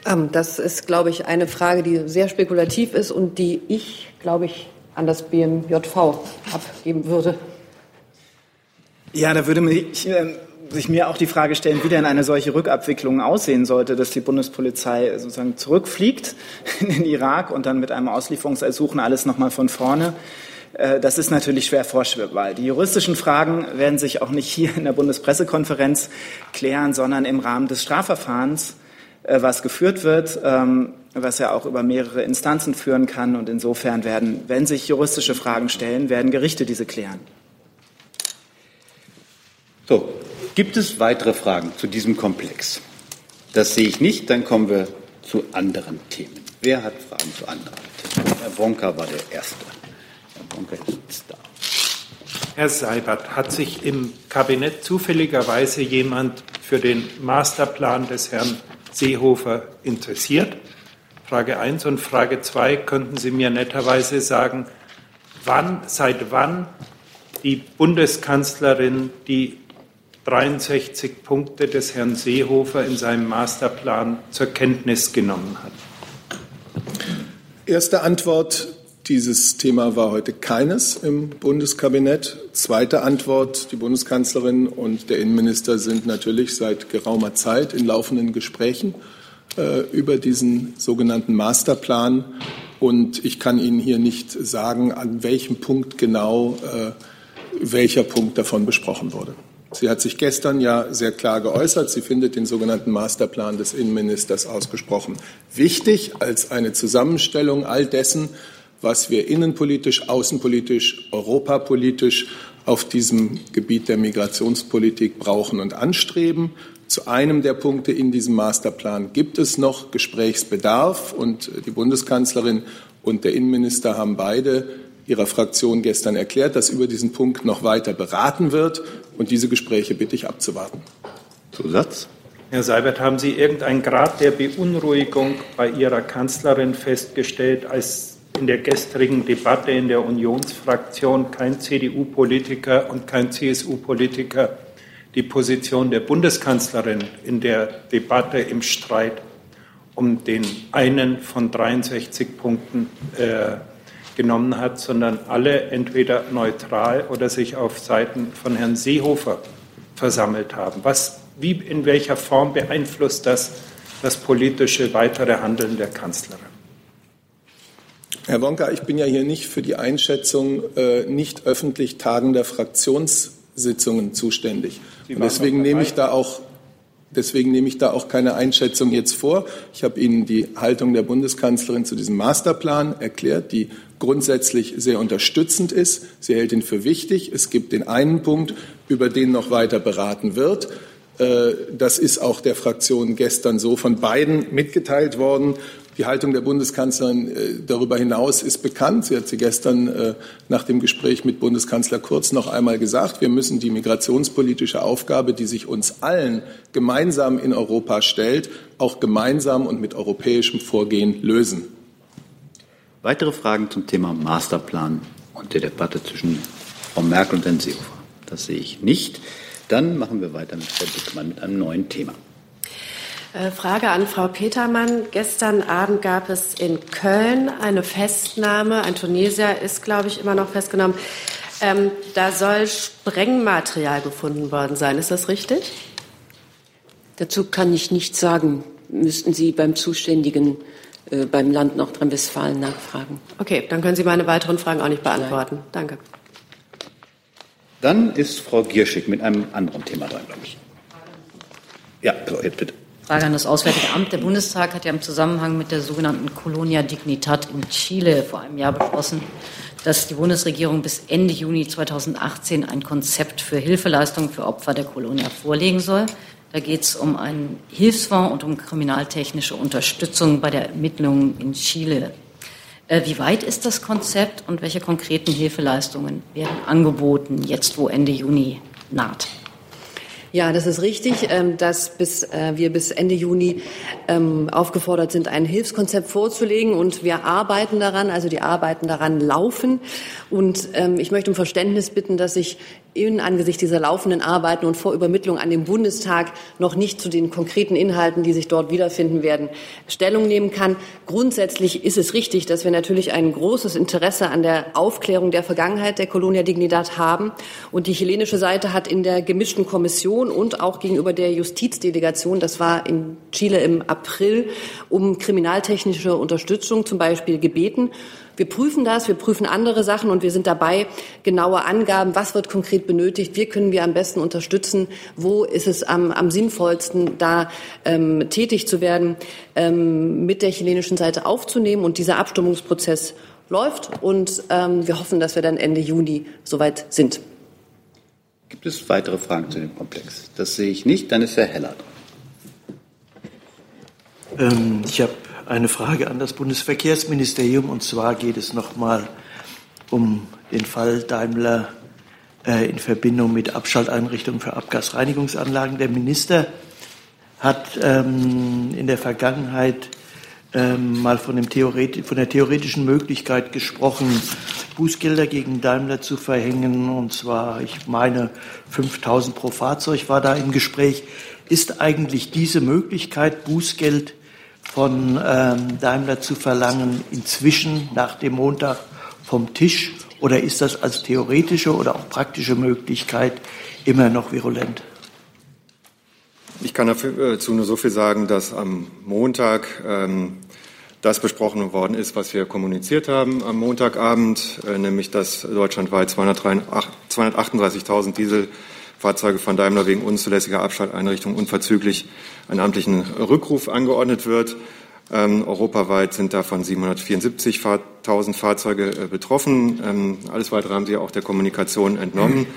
Ähm, das ist, glaube ich, eine Frage, die sehr spekulativ ist und die ich, glaube ich, an das BMJV abgeben würde. Ja, da würde mich, äh, sich mir auch die Frage stellen, wie denn eine solche Rückabwicklung aussehen sollte, dass die Bundespolizei sozusagen zurückfliegt in den Irak und dann mit einem Auslieferungsersuchen alles nochmal von vorne. Äh, das ist natürlich schwer vorstellbar. Die juristischen Fragen werden sich auch nicht hier in der Bundespressekonferenz klären, sondern im Rahmen des Strafverfahrens äh, was geführt wird, ähm, was ja auch über mehrere Instanzen führen kann. Und insofern werden, wenn sich juristische Fragen stellen, werden Gerichte diese klären. So, gibt es weitere Fragen zu diesem Komplex? Das sehe ich nicht. Dann kommen wir zu anderen Themen. Wer hat Fragen zu anderen Themen? Herr Wonka war der Erste. Herr Wonka ist da. Herr Seibert, hat sich im Kabinett zufälligerweise jemand für den Masterplan des Herrn Seehofer interessiert? Frage 1 und Frage 2, könnten Sie mir netterweise sagen, wann, seit wann die Bundeskanzlerin die 63 Punkte des Herrn Seehofer in seinem Masterplan zur Kenntnis genommen hat? Erste Antwort, dieses Thema war heute keines im Bundeskabinett. Zweite Antwort, die Bundeskanzlerin und der Innenminister sind natürlich seit geraumer Zeit in laufenden Gesprächen äh, über diesen sogenannten Masterplan. Und ich kann Ihnen hier nicht sagen, an welchem Punkt genau äh, welcher Punkt davon besprochen wurde. Sie hat sich gestern ja sehr klar geäußert. Sie findet den sogenannten Masterplan des Innenministers ausgesprochen wichtig als eine Zusammenstellung all dessen, was wir innenpolitisch, außenpolitisch, europapolitisch auf diesem Gebiet der Migrationspolitik brauchen und anstreben. Zu einem der Punkte in diesem Masterplan gibt es noch Gesprächsbedarf und die Bundeskanzlerin und der Innenminister haben beide Ihrer Fraktion gestern erklärt, dass über diesen Punkt noch weiter beraten wird. Und diese Gespräche bitte ich abzuwarten. Zusatz? Herr Seibert, haben Sie irgendeinen Grad der Beunruhigung bei Ihrer Kanzlerin festgestellt, als in der gestrigen Debatte in der Unionsfraktion kein CDU-Politiker und kein CSU-Politiker die Position der Bundeskanzlerin in der Debatte im Streit um den einen von 63 Punkten äh, genommen hat, sondern alle entweder neutral oder sich auf Seiten von Herrn Seehofer versammelt haben. Was, wie, in welcher Form beeinflusst das das politische weitere Handeln der Kanzlerin? Herr Wonka, ich bin ja hier nicht für die Einschätzung äh, nicht öffentlich tagender Fraktionssitzungen zuständig. Und deswegen nehme ich da auch Deswegen nehme ich da auch keine Einschätzung jetzt vor. Ich habe Ihnen die Haltung der Bundeskanzlerin zu diesem Masterplan erklärt, die grundsätzlich sehr unterstützend ist. Sie hält ihn für wichtig. Es gibt den einen Punkt, über den noch weiter beraten wird. Äh, das ist auch der Fraktion gestern so von beiden mitgeteilt worden. Die Haltung der Bundeskanzlerin äh, darüber hinaus ist bekannt. Sie hat sie gestern äh, nach dem Gespräch mit Bundeskanzler Kurz noch einmal gesagt. Wir müssen die migrationspolitische Aufgabe, die sich uns allen gemeinsam in Europa stellt, auch gemeinsam und mit europäischem Vorgehen lösen. Weitere Fragen zum Thema Masterplan und der Debatte zwischen Frau Merkel und Herrn Seehofer? Das sehe ich nicht. Dann machen wir weiter mit Frau Dickmann mit einem neuen Thema. Äh, Frage an Frau Petermann. Gestern Abend gab es in Köln eine Festnahme. Ein Tunesier ist, glaube ich, immer noch festgenommen. Ähm, da soll Sprengmaterial gefunden worden sein. Ist das richtig? Dazu kann ich nichts sagen. Müssten Sie beim zuständigen äh, beim Land Nordrhein-Westfalen nachfragen. Okay, dann können Sie meine weiteren Fragen auch nicht beantworten. Nein. Danke. Dann ist Frau Gierschig mit einem anderen Thema dran, glaube ich. Ja, so, jetzt bitte. Frage an das Auswärtige Amt. Der Bundestag hat ja im Zusammenhang mit der sogenannten Colonia Dignitat in Chile vor einem Jahr beschlossen, dass die Bundesregierung bis Ende Juni 2018 ein Konzept für Hilfeleistungen für Opfer der Colonia vorlegen soll. Da geht es um einen Hilfsfonds und um kriminaltechnische Unterstützung bei der Ermittlung in Chile. Äh, wie weit ist das Konzept und welche konkreten Hilfeleistungen werden angeboten, jetzt wo Ende Juni naht? Ja, das ist richtig, ähm, dass bis, äh, wir bis Ende Juni ähm, aufgefordert sind, ein Hilfskonzept vorzulegen und wir arbeiten daran, also die Arbeiten daran laufen. Und ähm, ich möchte um Verständnis bitten, dass ich in angesichts dieser laufenden Arbeiten und vor Übermittlung an den Bundestag noch nicht zu den konkreten Inhalten, die sich dort wiederfinden werden, Stellung nehmen kann. Grundsätzlich ist es richtig, dass wir natürlich ein großes Interesse an der Aufklärung der Vergangenheit der Colonia Dignidad haben. Und die chilenische Seite hat in der gemischten Kommission und auch gegenüber der Justizdelegation, das war in Chile im April, um kriminaltechnische Unterstützung zum Beispiel gebeten. Wir prüfen das, wir prüfen andere Sachen und wir sind dabei, genaue Angaben, was wird konkret benötigt, wie können wir am besten unterstützen, wo ist es am, am sinnvollsten, da ähm, tätig zu werden, ähm, mit der chilenischen Seite aufzunehmen. Und dieser Abstimmungsprozess läuft und ähm, wir hoffen, dass wir dann Ende Juni soweit sind. Gibt es weitere Fragen zu dem Komplex? Das sehe ich nicht. Dann ist Herr Heller. Ähm, ich habe eine Frage an das Bundesverkehrsministerium. Und zwar geht es nochmal um den Fall Daimler äh, in Verbindung mit Abschalteinrichtungen für Abgasreinigungsanlagen. Der Minister hat ähm, in der Vergangenheit ähm, mal von, von der theoretischen Möglichkeit gesprochen, Bußgelder gegen Daimler zu verhängen. Und zwar, ich meine, 5000 pro Fahrzeug war da im Gespräch. Ist eigentlich diese Möglichkeit, Bußgeld von ähm, Daimler zu verlangen, inzwischen nach dem Montag vom Tisch? Oder ist das als theoretische oder auch praktische Möglichkeit immer noch virulent? Ich kann dazu nur so viel sagen, dass am Montag ähm, das besprochen worden ist, was wir kommuniziert haben am Montagabend, äh, nämlich dass deutschlandweit 238.000 Dieselfahrzeuge von Daimler wegen unzulässiger Abschalteinrichtungen unverzüglich einen amtlichen Rückruf angeordnet wird. Ähm, europaweit sind davon 774.000 Fahrzeuge äh, betroffen. Ähm, alles weitere haben Sie auch der Kommunikation entnommen.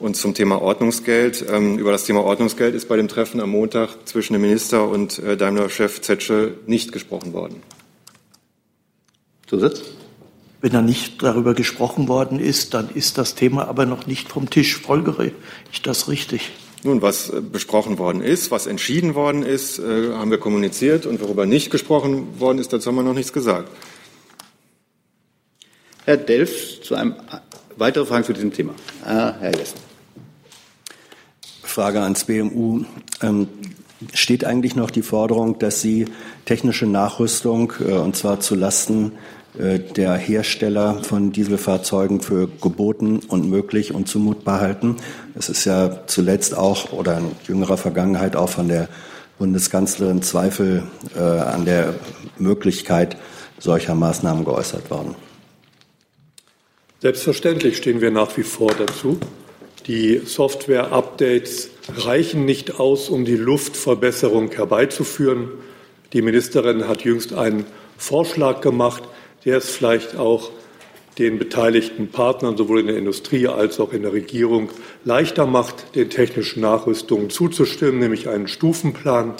Und zum Thema Ordnungsgeld. Ähm, über das Thema Ordnungsgeld ist bei dem Treffen am Montag zwischen dem Minister und äh, Daimler-Chef Zetsche nicht gesprochen worden. Zusatz? Wenn da nicht darüber gesprochen worden ist, dann ist das Thema aber noch nicht vom Tisch. Folgere ich das richtig? Nun, was äh, besprochen worden ist, was entschieden worden ist, äh, haben wir kommuniziert und worüber nicht gesprochen worden ist, dazu haben wir noch nichts gesagt. Herr Delf, zu einem weitere Fragen zu diesem Thema. Ah, Herr Jessen. Frage ans BMU. Ähm, steht eigentlich noch die Forderung, dass Sie technische Nachrüstung, äh, und zwar zu Lasten äh, der Hersteller von Dieselfahrzeugen für geboten und möglich und zumutbar halten? Es ist ja zuletzt auch oder in jüngerer Vergangenheit auch von der Bundeskanzlerin Zweifel äh, an der Möglichkeit solcher Maßnahmen geäußert worden. Selbstverständlich stehen wir nach wie vor dazu. Die Software-Updates reichen nicht aus, um die Luftverbesserung herbeizuführen. Die Ministerin hat jüngst einen Vorschlag gemacht, der es vielleicht auch den beteiligten Partnern sowohl in der Industrie als auch in der Regierung leichter macht, den technischen Nachrüstungen zuzustimmen, nämlich einen Stufenplan,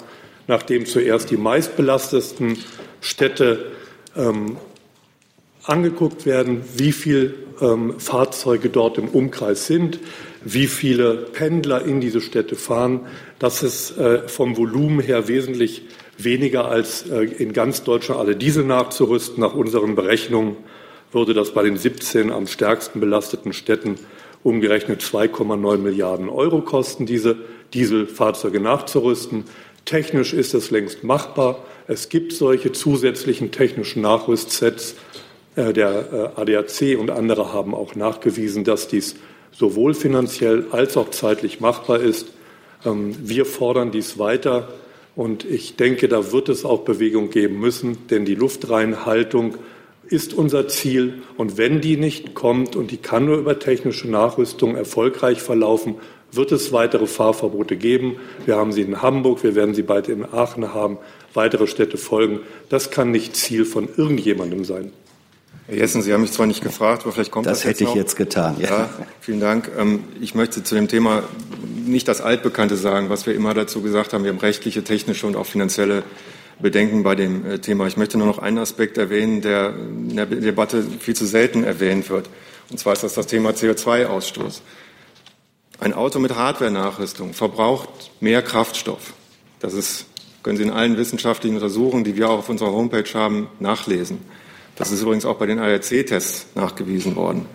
nachdem zuerst die meistbelastetsten Städte ähm, angeguckt werden, wie viele ähm, Fahrzeuge dort im Umkreis sind, wie viele Pendler in diese Städte fahren. Das ist äh, vom Volumen her wesentlich weniger als äh, in ganz Deutschland alle Diesel nachzurüsten. Nach unseren Berechnungen würde das bei den 17 am stärksten belasteten Städten umgerechnet 2,9 Milliarden Euro kosten, diese Dieselfahrzeuge nachzurüsten. Technisch ist es längst machbar. Es gibt solche zusätzlichen technischen Nachrüstsets. Äh, der äh, ADAC und andere haben auch nachgewiesen, dass dies sowohl finanziell als auch zeitlich machbar ist. Ähm, wir fordern dies weiter und ich denke, da wird es auch Bewegung geben müssen, denn die Luftreinhaltung ist unser Ziel. Und wenn die nicht kommt und die kann nur über technische Nachrüstung erfolgreich verlaufen, wird es weitere Fahrverbote geben. Wir haben sie in Hamburg, wir werden sie bald in Aachen haben, weitere Städte folgen. Das kann nicht Ziel von irgendjemandem sein. Herr Jessen, Sie haben mich zwar nicht gefragt, aber vielleicht kommt das. Das hätte ich jetzt getan. Ja. ja, vielen Dank. Ähm, ich möchte zu dem Thema nicht das Altbekannte sagen, was wir immer dazu gesagt haben. Wir haben rechtliche, technische und auch finanzielle Bedenken bei dem äh, Thema. Ich möchte nur noch einen Aspekt erwähnen, der in der Debatte viel zu selten erwähnt wird. Und zwar ist das das Thema CO2-Ausstoß. Ein Auto mit Hardware-Nachrüstung verbraucht mehr Kraftstoff. Das ist, können Sie in allen wissenschaftlichen Untersuchungen, die wir auch auf unserer Homepage haben, nachlesen. Das ist übrigens auch bei den ARC-Tests nachgewiesen worden.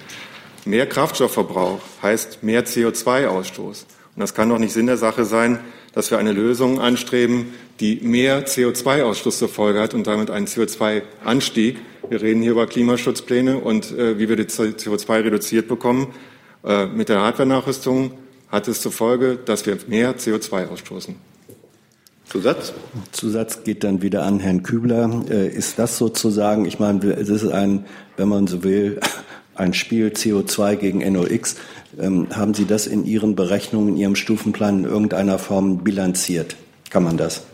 Mehr Kraftstoffverbrauch heißt mehr CO2-Ausstoß. Und das kann doch nicht Sinn der Sache sein, dass wir eine Lösung anstreben, die mehr CO2-Ausstoß zur Folge hat und damit einen CO2-Anstieg. Wir reden hier über Klimaschutzpläne und äh, wie wir die CO2 reduziert bekommen. Äh, mit der Hardware-Nachrüstung hat es zur Folge, dass wir mehr CO2 ausstoßen. Zusatz? Zusatz geht dann wieder an Herrn Kübler. Äh, ist das sozusagen, ich meine, es ist ein, wenn man so will, ein Spiel CO2 gegen NOx. Ähm, haben Sie das in Ihren Berechnungen, in Ihrem Stufenplan in irgendeiner Form bilanziert? Kann man das?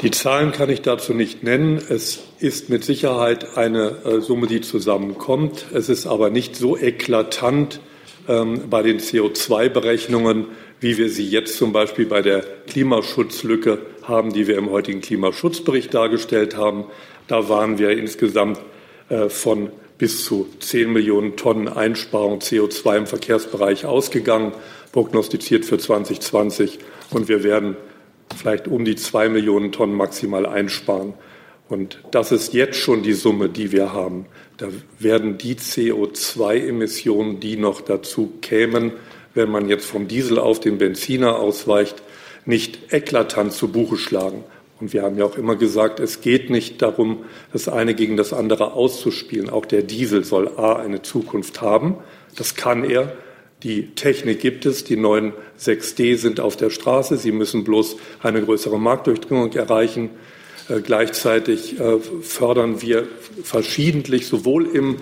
Die Zahlen kann ich dazu nicht nennen. Es ist mit Sicherheit eine äh, Summe, die zusammenkommt. Es ist aber nicht so eklatant ähm, bei den CO2-Berechnungen, wie wir sie jetzt zum Beispiel bei der Klimaschutzlücke haben, die wir im heutigen Klimaschutzbericht dargestellt haben. Da waren wir insgesamt äh, von bis zu 10 Millionen Tonnen Einsparung CO2 im Verkehrsbereich ausgegangen, prognostiziert für 2020. Und wir werden vielleicht um die 2 Millionen Tonnen maximal einsparen. Und das ist jetzt schon die Summe, die wir haben. Da werden die CO2-Emissionen, die noch dazu kämen, wenn man jetzt vom Diesel auf den Benziner ausweicht, nicht eklatant zu Buche schlagen. Und wir haben ja auch immer gesagt, es geht nicht darum, das eine gegen das andere auszuspielen. Auch der Diesel soll A eine Zukunft haben. Das kann er. Die Technik gibt es. Die neuen 6D sind auf der Straße. Sie müssen bloß eine größere Marktdurchdringung erreichen. Äh, gleichzeitig äh, fördern wir verschiedentlich sowohl im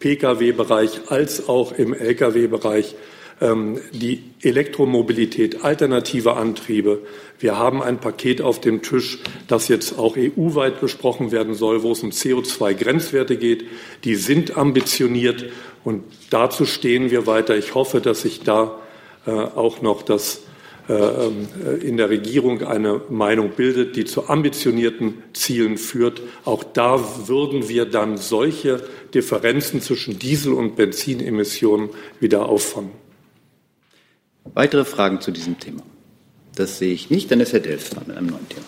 Pkw-Bereich als auch im Lkw-Bereich die Elektromobilität, alternative Antriebe. Wir haben ein Paket auf dem Tisch, das jetzt auch EU-weit besprochen werden soll, wo es um CO2-Grenzwerte geht. Die sind ambitioniert und dazu stehen wir weiter. Ich hoffe, dass sich da äh, auch noch das äh, in der Regierung eine Meinung bildet, die zu ambitionierten Zielen führt. Auch da würden wir dann solche Differenzen zwischen Diesel- und Benzinemissionen wieder auffangen. Weitere Fragen zu diesem Thema? Das sehe ich nicht. Dann ist Herr Delfs dran mit einem neuen Thema.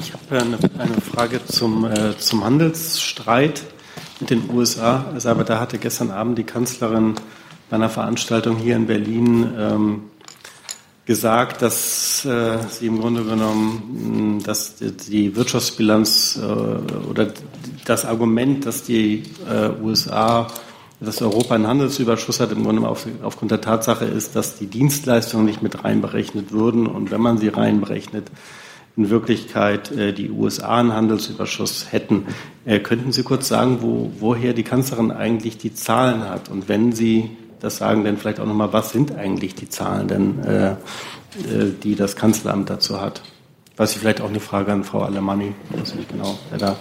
Ich habe eine, eine Frage zum, äh, zum Handelsstreit mit den USA. Also, aber da hatte gestern Abend die Kanzlerin bei einer Veranstaltung hier in Berlin ähm, gesagt, dass äh, sie im Grunde genommen, dass die Wirtschaftsbilanz äh, oder das Argument, dass die äh, USA, dass Europa einen Handelsüberschuss hat, im Grunde auf, aufgrund der Tatsache ist, dass die Dienstleistungen nicht mit reinberechnet würden und wenn man sie reinberechnet, in Wirklichkeit äh, die USA einen Handelsüberschuss hätten. Äh, könnten Sie kurz sagen, wo, woher die Kanzlerin eigentlich die Zahlen hat? Und wenn Sie das sagen, dann vielleicht auch nochmal, was sind eigentlich die Zahlen denn, äh, äh, die das Kanzleramt dazu hat? Was ich vielleicht auch eine Frage an Frau Alemanni, weiß nicht genau, wer da.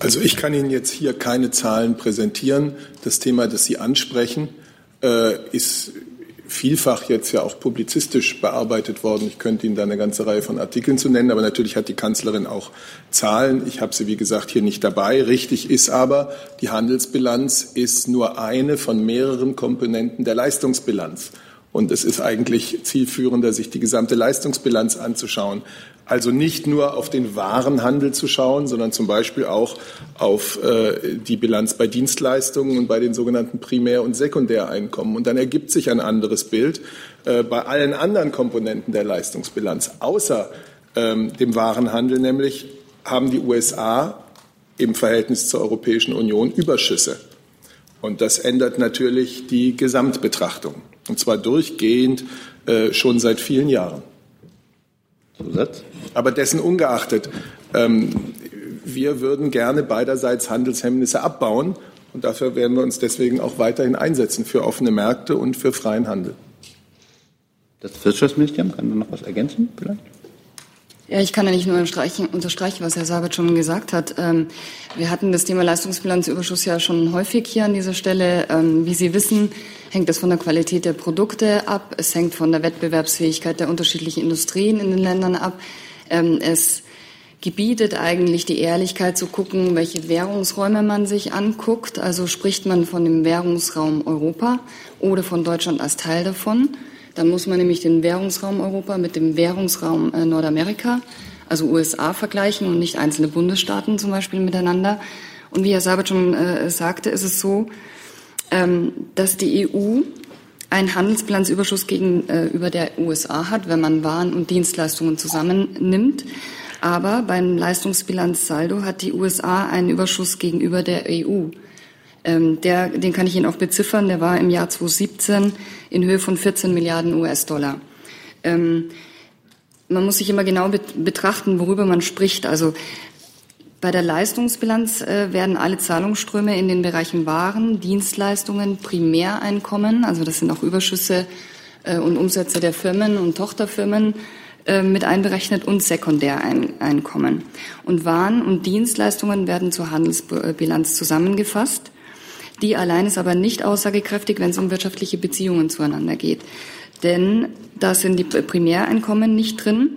Also ich kann Ihnen jetzt hier keine Zahlen präsentieren. Das Thema, das Sie ansprechen, äh, ist vielfach jetzt ja auch publizistisch bearbeitet worden. Ich könnte Ihnen da eine ganze Reihe von Artikeln zu nennen, aber natürlich hat die Kanzlerin auch Zahlen. Ich habe sie, wie gesagt, hier nicht dabei. Richtig ist aber, die Handelsbilanz ist nur eine von mehreren Komponenten der Leistungsbilanz. Und es ist eigentlich zielführender, sich die gesamte Leistungsbilanz anzuschauen. Also nicht nur auf den Warenhandel zu schauen, sondern zum Beispiel auch auf äh, die Bilanz bei Dienstleistungen und bei den sogenannten Primär- und Sekundäreinkommen. Und dann ergibt sich ein anderes Bild äh, bei allen anderen Komponenten der Leistungsbilanz. Außer ähm, dem Warenhandel nämlich haben die USA im Verhältnis zur Europäischen Union Überschüsse. Und das ändert natürlich die Gesamtbetrachtung. Und zwar durchgehend äh, schon seit vielen Jahren. Zusatz? Aber dessen ungeachtet, ähm, wir würden gerne beiderseits Handelshemmnisse abbauen. Und dafür werden wir uns deswegen auch weiterhin einsetzen für offene Märkte und für freien Handel. Das Wirtschaftsministerium kann noch was ergänzen vielleicht? Ja, ich kann ja nicht nur unterstreichen, was Herr Sabit schon gesagt hat. Ähm, wir hatten das Thema Leistungsbilanzüberschuss ja schon häufig hier an dieser Stelle. Ähm, wie Sie wissen, hängt es von der Qualität der Produkte ab. Es hängt von der Wettbewerbsfähigkeit der unterschiedlichen Industrien in den Ländern ab. Ähm, es gebietet eigentlich die Ehrlichkeit zu gucken, welche Währungsräume man sich anguckt. Also spricht man von dem Währungsraum Europa oder von Deutschland als Teil davon. Dann muss man nämlich den Währungsraum Europa mit dem Währungsraum äh, Nordamerika, also USA, vergleichen und nicht einzelne Bundesstaaten zum Beispiel miteinander. Und wie Herr Sabit schon äh, sagte, ist es so, ähm, dass die EU einen Handelsbilanzüberschuss gegenüber äh, der USA hat, wenn man Waren und Dienstleistungen zusammennimmt. Aber beim Leistungsbilanzsaldo hat die USA einen Überschuss gegenüber der EU. Ähm, der, den kann ich Ihnen auch beziffern. Der war im Jahr 2017 in Höhe von 14 Milliarden US-Dollar. Ähm, man muss sich immer genau betrachten, worüber man spricht. Also bei der Leistungsbilanz äh, werden alle Zahlungsströme in den Bereichen Waren, Dienstleistungen, Primäreinkommen, also das sind auch Überschüsse äh, und Umsätze der Firmen und Tochterfirmen, äh, mit einberechnet und Sekundäreinkommen. Und Waren und Dienstleistungen werden zur Handelsbilanz zusammengefasst. Die allein ist aber nicht aussagekräftig, wenn es um wirtschaftliche Beziehungen zueinander geht. Denn da sind die Primäreinkommen nicht drin.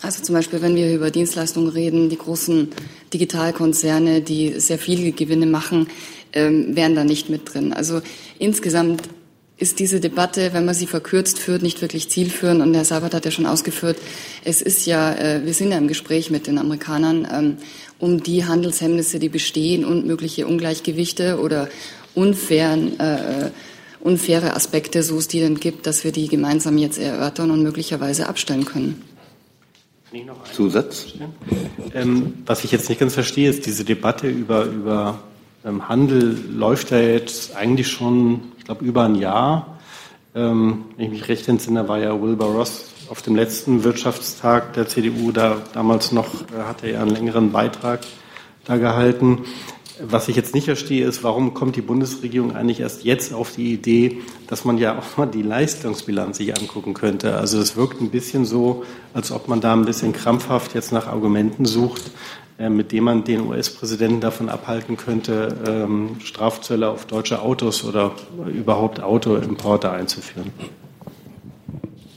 Also zum Beispiel, wenn wir über Dienstleistungen reden, die großen Digitalkonzerne, die sehr viele Gewinne machen, ähm, wären da nicht mit drin. Also insgesamt ist diese Debatte, wenn man sie verkürzt führt, nicht wirklich zielführend. Und Herr Sabat hat ja schon ausgeführt, es ist ja, äh, wir sind ja im Gespräch mit den Amerikanern ähm, um die Handelshemmnisse, die bestehen und mögliche Ungleichgewichte oder unfairen, äh, unfaire Aspekte, so es die denn gibt, dass wir die gemeinsam jetzt erörtern und möglicherweise abstellen können. Zusatz? Ähm, was ich jetzt nicht ganz verstehe, ist diese Debatte über, über ähm, Handel läuft ja jetzt eigentlich schon, ich glaube, über ein Jahr. Ähm, wenn ich mich recht entsinne, war ja Wilbur Ross auf dem letzten Wirtschaftstag der CDU da damals noch, äh, hat er einen längeren Beitrag da gehalten. Was ich jetzt nicht verstehe, ist, warum kommt die Bundesregierung eigentlich erst jetzt auf die Idee, dass man ja auch mal die Leistungsbilanz sich angucken könnte. Also es wirkt ein bisschen so, als ob man da ein bisschen krampfhaft jetzt nach Argumenten sucht, mit denen man den US-Präsidenten davon abhalten könnte, ähm, Strafzölle auf deutsche Autos oder überhaupt Autoimporte einzuführen.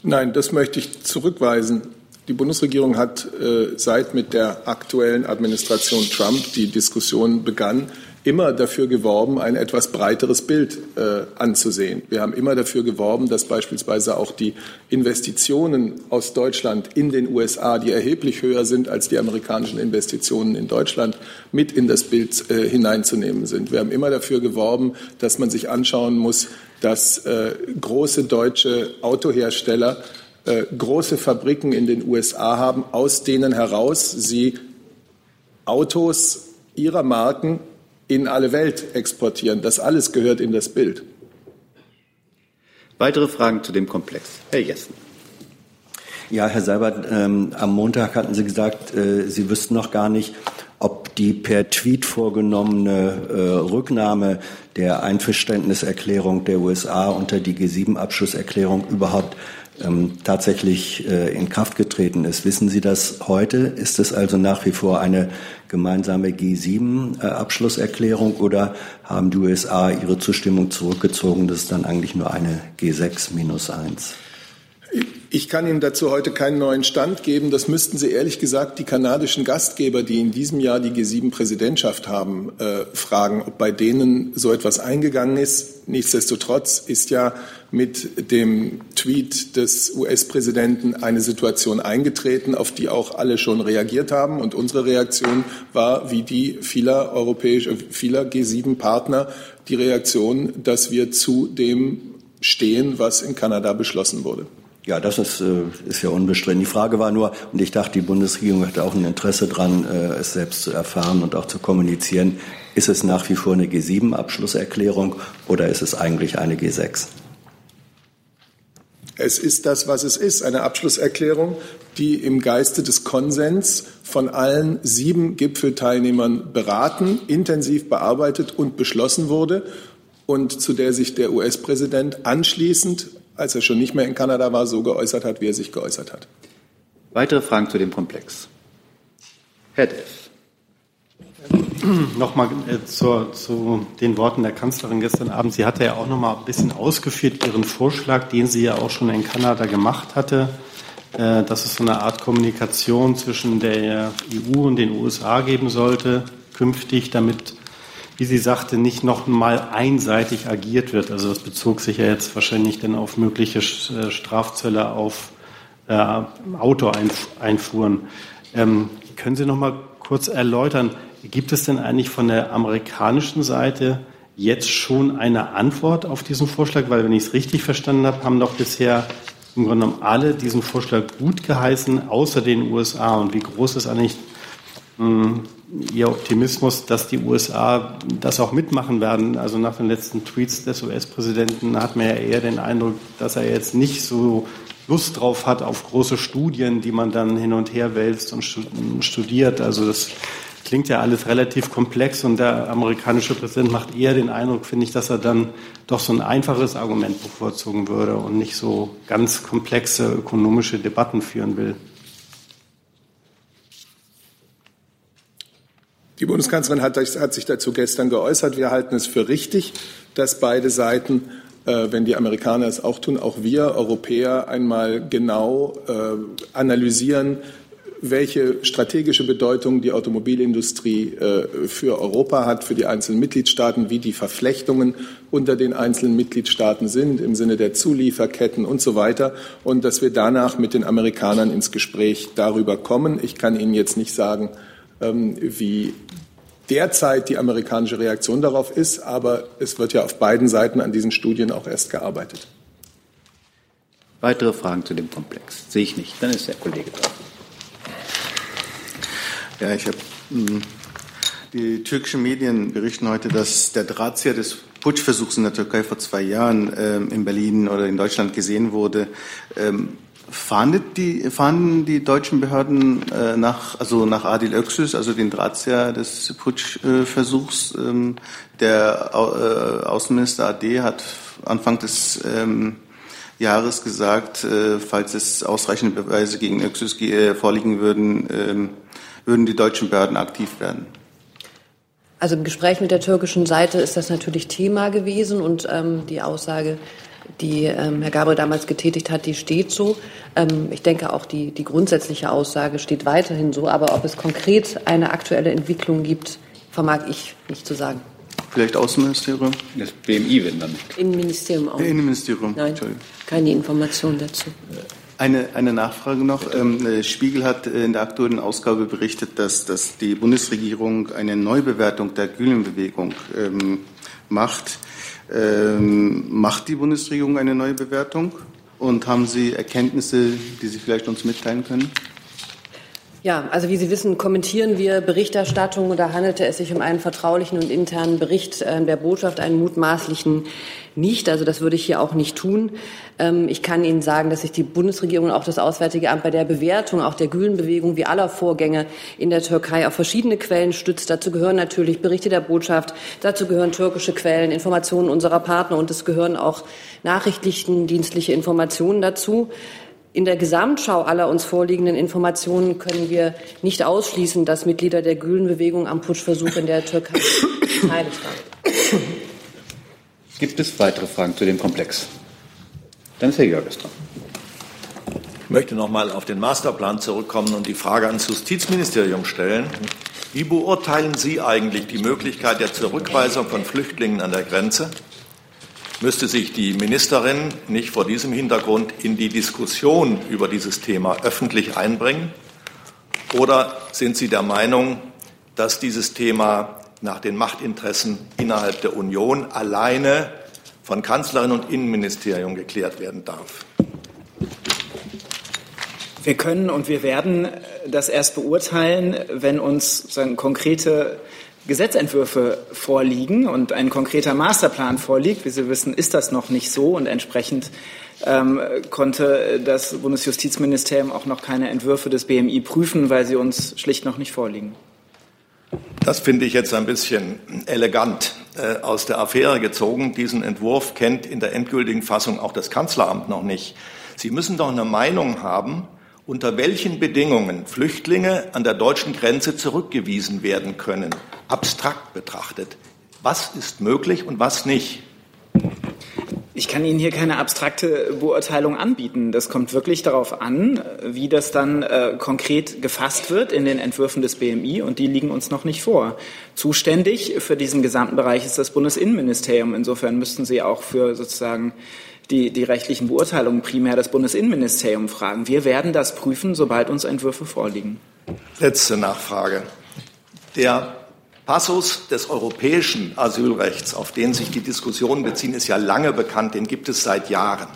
Nein, das möchte ich zurückweisen. Die Bundesregierung hat äh, seit mit der aktuellen Administration Trump die Diskussion begann, immer dafür geworben, ein etwas breiteres Bild äh, anzusehen. Wir haben immer dafür geworben, dass beispielsweise auch die Investitionen aus Deutschland in den USA, die erheblich höher sind als die amerikanischen Investitionen in Deutschland, mit in das Bild äh, hineinzunehmen sind. Wir haben immer dafür geworben, dass man sich anschauen muss, dass äh, große deutsche Autohersteller äh, große Fabriken in den USA haben, aus denen heraus sie Autos ihrer Marken in alle Welt exportieren. Das alles gehört in das Bild. Weitere Fragen zu dem Komplex. Herr Jessen. Ja, Herr Seibert, ähm, am Montag hatten Sie gesagt, äh, Sie wüssten noch gar nicht, ob die per Tweet vorgenommene äh, Rücknahme der Einverständniserklärung der USA unter die G7-Abschlusserklärung überhaupt ähm, tatsächlich äh, in Kraft getreten ist. Wissen Sie das heute? Ist es also nach wie vor eine gemeinsame G7-Abschlusserklärung oder haben die USA ihre Zustimmung zurückgezogen? Das ist dann eigentlich nur eine G6 minus 1. Ich kann Ihnen dazu heute keinen neuen Stand geben. Das müssten Sie ehrlich gesagt die kanadischen Gastgeber, die in diesem Jahr die G7-Präsidentschaft haben, äh, fragen, ob bei denen so etwas eingegangen ist. Nichtsdestotrotz ist ja mit dem Tweet des US-Präsidenten eine Situation eingetreten, auf die auch alle schon reagiert haben. Und unsere Reaktion war, wie die vieler europäischer, vieler G7-Partner, die Reaktion, dass wir zu dem stehen, was in Kanada beschlossen wurde. Ja, das ist, äh, ist ja unbestritten. Die Frage war nur, und ich dachte, die Bundesregierung hatte auch ein Interesse daran, äh, es selbst zu erfahren und auch zu kommunizieren. Ist es nach wie vor eine G7-Abschlusserklärung oder ist es eigentlich eine G6? Es ist das, was es ist, eine Abschlusserklärung, die im Geiste des Konsens von allen sieben Gipfelteilnehmern beraten, intensiv bearbeitet und beschlossen wurde und zu der sich der US-Präsident anschließend als er schon nicht mehr in Kanada war, so geäußert hat, wie er sich geäußert hat. Weitere Fragen zu dem Komplex? Herr Delf. Nochmal äh, zu, zu, den Worten der Kanzlerin gestern Abend. Sie hatte ja auch noch mal ein bisschen ausgeführt ihren Vorschlag, den sie ja auch schon in Kanada gemacht hatte, äh, dass es so eine Art Kommunikation zwischen der EU und den USA geben sollte, künftig, damit wie sie sagte, nicht noch mal einseitig agiert wird. Also das bezog sich ja jetzt wahrscheinlich dann auf mögliche äh, Strafzölle auf äh, Autoeinfuhren. Ähm, können Sie noch mal kurz erläutern, gibt es denn eigentlich von der amerikanischen Seite jetzt schon eine Antwort auf diesen Vorschlag? Weil, wenn ich es richtig verstanden habe, haben doch bisher im Grunde genommen alle diesen Vorschlag gut geheißen, außer den USA. Und wie groß ist eigentlich mh, hm, Ihr Optimismus, dass die USA das auch mitmachen werden. Also nach den letzten Tweets des US-Präsidenten hat man ja eher den Eindruck, dass er jetzt nicht so Lust drauf hat auf große Studien, die man dann hin und her wälzt und studiert. Also das klingt ja alles relativ komplex und der amerikanische Präsident macht eher den Eindruck, finde ich, dass er dann doch so ein einfaches Argument bevorzugen würde und nicht so ganz komplexe ökonomische Debatten führen will. Die Bundeskanzlerin hat, hat, sich dazu gestern geäußert. Wir halten es für richtig, dass beide Seiten, äh, wenn die Amerikaner es auch tun, auch wir Europäer einmal genau äh, analysieren, welche strategische Bedeutung die Automobilindustrie äh, für Europa hat, für die einzelnen Mitgliedstaaten, wie die Verflechtungen unter den einzelnen Mitgliedstaaten sind im Sinne der Zulieferketten und so weiter und dass wir danach mit den Amerikanern ins Gespräch darüber kommen. Ich kann Ihnen jetzt nicht sagen, ähm, wie derzeit die amerikanische Reaktion darauf ist, aber es wird ja auf beiden Seiten an diesen Studien auch erst gearbeitet. Weitere Fragen zu dem Komplex? Sehe ich nicht. Dann ist der Kollege dran. Ja, ich habe hm, die türkischen Medien berichten heute, dass der Drahtzieher des Putschversuchs in der Türkei vor zwei Jahren ähm, in Berlin oder in Deutschland gesehen wurde. Ähm, Fahndet die, fahnden die deutschen Behörden äh, nach, also nach Adil Öksüz, also den Drahtzieher des Putschversuchs? Äh, ähm, der äh, Außenminister AD hat Anfang des ähm, Jahres gesagt, äh, falls es ausreichende Beweise gegen Öksüz äh, vorliegen würden, ähm, würden die deutschen Behörden aktiv werden. Also im Gespräch mit der türkischen Seite ist das natürlich Thema gewesen und ähm, die Aussage die ähm, Herr Gabriel damals getätigt hat, die steht so. Ähm, ich denke auch, die, die grundsätzliche Aussage steht weiterhin so. Aber ob es konkret eine aktuelle Entwicklung gibt, vermag ich nicht zu sagen. Vielleicht Außenministerium? Das BMI, wenn dann nicht. Innenministerium auch. Innenministerium. Nein, keine Information dazu. Eine, eine Nachfrage noch. Ähm, Spiegel hat in der aktuellen Ausgabe berichtet, dass, dass die Bundesregierung eine Neubewertung der Gülenbewegung ähm, macht. Ähm, macht die Bundesregierung eine neue Bewertung? Und haben Sie Erkenntnisse, die Sie vielleicht uns mitteilen können? Ja, also wie Sie wissen, kommentieren wir Berichterstattung. Da handelte es sich um einen vertraulichen und internen Bericht äh, der Botschaft, einen mutmaßlichen nicht. Also das würde ich hier auch nicht tun. Ähm, ich kann Ihnen sagen, dass sich die Bundesregierung und auch das Auswärtige Amt bei der Bewertung auch der Gülenbewegung wie aller Vorgänge in der Türkei auf verschiedene Quellen stützt. Dazu gehören natürlich Berichte der Botschaft, dazu gehören türkische Quellen, Informationen unserer Partner und es gehören auch nachrichtendienstliche Informationen dazu. In der Gesamtschau aller uns vorliegenden Informationen können wir nicht ausschließen, dass Mitglieder der Gülenbewegung am Putschversuch in der Türkei beteiligt waren. Gibt es weitere Fragen zu dem Komplex? Dann ist Herr Jörges dran. Ich möchte noch mal auf den Masterplan zurückkommen und die Frage ans Justizministerium stellen. Wie beurteilen Sie eigentlich die Möglichkeit der Zurückweisung von Flüchtlingen an der Grenze? Müsste sich die Ministerin nicht vor diesem Hintergrund in die Diskussion über dieses Thema öffentlich einbringen? Oder sind Sie der Meinung, dass dieses Thema nach den Machtinteressen innerhalb der Union alleine von Kanzlerin und Innenministerium geklärt werden darf? Wir können und wir werden das erst beurteilen, wenn uns konkrete Gesetzentwürfe vorliegen und ein konkreter Masterplan vorliegt. Wie Sie wissen, ist das noch nicht so und entsprechend ähm, konnte das Bundesjustizministerium auch noch keine Entwürfe des BMI prüfen, weil sie uns schlicht noch nicht vorliegen. Das finde ich jetzt ein bisschen elegant äh, aus der Affäre gezogen. Diesen Entwurf kennt in der endgültigen Fassung auch das Kanzleramt noch nicht. Sie müssen doch eine Meinung haben, unter welchen Bedingungen Flüchtlinge an der deutschen Grenze zurückgewiesen werden können, abstrakt betrachtet. Was ist möglich und was nicht? Ich kann Ihnen hier keine abstrakte Beurteilung anbieten. Das kommt wirklich darauf an, wie das dann äh, konkret gefasst wird in den Entwürfen des BMI und die liegen uns noch nicht vor. Zuständig für diesen gesamten Bereich ist das Bundesinnenministerium. Insofern müssten Sie auch für sozusagen die, die rechtlichen Beurteilungen primär das Bundesinnenministerium fragen. Wir werden das prüfen, sobald uns Entwürfe vorliegen. Letzte Nachfrage. Der Passus des europäischen Asylrechts, auf den sich die Diskussionen beziehen, ist ja lange bekannt, den gibt es seit Jahren.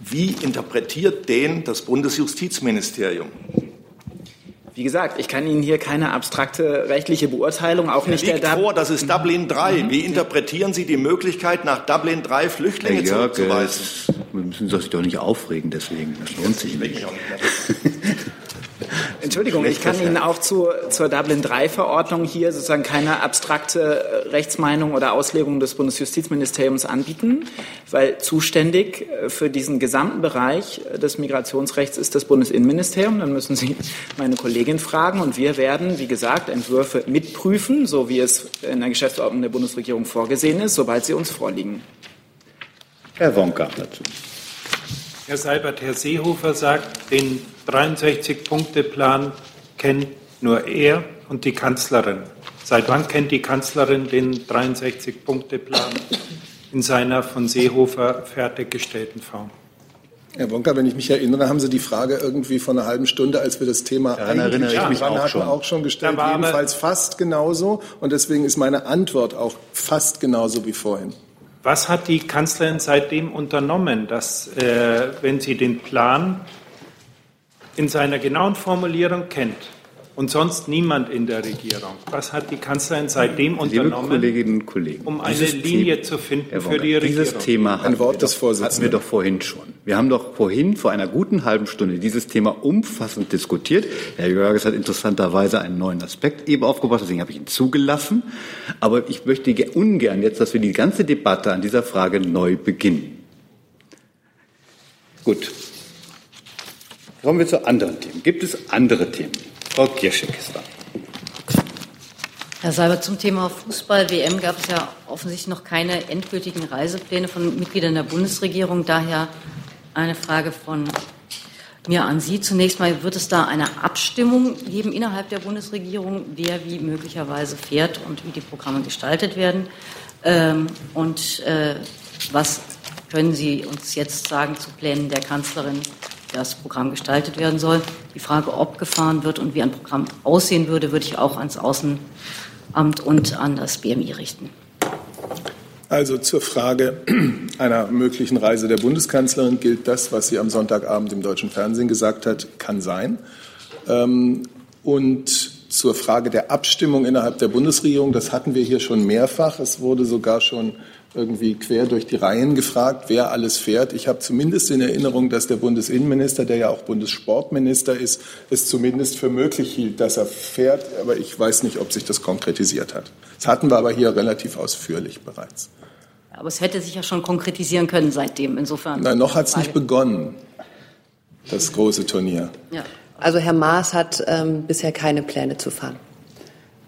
Wie interpretiert den das Bundesjustizministerium? Wie gesagt, ich kann Ihnen hier keine abstrakte rechtliche Beurteilung, auch nicht liegt der vor, das ist Dublin III. Mhm. Wie interpretieren Sie die Möglichkeit, nach Dublin III Flüchtlinge Herr Jörg, zurückzuweisen? Wir müssen sich doch nicht aufregen, deswegen. Das lohnt sich nicht. Entschuldigung, ich kann Ihnen auch zu, zur Dublin-III-Verordnung hier sozusagen keine abstrakte Rechtsmeinung oder Auslegung des Bundesjustizministeriums anbieten, weil zuständig für diesen gesamten Bereich des Migrationsrechts ist das Bundesinnenministerium. Dann müssen Sie meine Kollegin fragen und wir werden, wie gesagt, Entwürfe mitprüfen, so wie es in der Geschäftsordnung der Bundesregierung vorgesehen ist, sobald sie uns vorliegen. Herr Wonka dazu. Herr Seibert, Herr Seehofer sagt, den 63-Punkte-Plan kennt nur er und die Kanzlerin. Seit wann kennt die Kanzlerin den 63-Punkte-Plan in seiner von Seehofer fertiggestellten Form? Herr Wonka, wenn ich mich erinnere, haben Sie die Frage irgendwie vor einer halben Stunde, als wir das Thema Daran erinnere ich mich auch hatten, schon. auch schon gestellt, jedenfalls fast genauso. Und deswegen ist meine Antwort auch fast genauso wie vorhin. Was hat die Kanzlerin seitdem unternommen, dass, äh, wenn sie den Plan in seiner genauen Formulierung kennt und sonst niemand in der Regierung, was hat die Kanzlerin seitdem Liebe unternommen, Kolleginnen und Kollegen, um eine dieses Linie Thema- zu finden Herr für die Regierung? Dieses Thema hatten, Wort wir des doch, Vorsitzenden. hatten wir doch vorhin schon. Wir haben doch vorhin vor einer guten halben Stunde dieses Thema umfassend diskutiert. Herr Jörges hat interessanterweise einen neuen Aspekt eben aufgebracht, deswegen habe ich ihn zugelassen. Aber ich möchte ge- ungern jetzt, dass wir die ganze Debatte an dieser Frage neu beginnen. Gut. Kommen wir zu anderen Themen. Gibt es andere Themen? Frau Gierschek ist da. Herr Seibert, zum Thema Fußball-WM gab es ja offensichtlich noch keine endgültigen Reisepläne von Mitgliedern der Bundesregierung. Daher eine Frage von mir an Sie. Zunächst mal, wird es da eine Abstimmung geben innerhalb der Bundesregierung, wer wie möglicherweise fährt und wie die Programme gestaltet werden? Ähm, und äh, was können Sie uns jetzt sagen zu Plänen der Kanzlerin, das Programm gestaltet werden soll? Die Frage, ob gefahren wird und wie ein Programm aussehen würde, würde ich auch ans Außen Amt und an das BMI richten. Also zur Frage einer möglichen Reise der Bundeskanzlerin gilt das, was sie am Sonntagabend im deutschen Fernsehen gesagt hat, kann sein. Ähm, und zur Frage der Abstimmung innerhalb der Bundesregierung, das hatten wir hier schon mehrfach. Es wurde sogar schon irgendwie quer durch die Reihen gefragt, wer alles fährt. Ich habe zumindest in Erinnerung, dass der Bundesinnenminister, der ja auch Bundessportminister ist, es zumindest für möglich hielt, dass er fährt. Aber ich weiß nicht, ob sich das konkretisiert hat. Das hatten wir aber hier relativ ausführlich bereits. Aber es hätte sich ja schon konkretisieren können seitdem. Insofern. Nein, noch hat es nicht begonnen, das große Turnier. Ja. Also Herr Maas hat ähm, bisher keine Pläne zu fahren.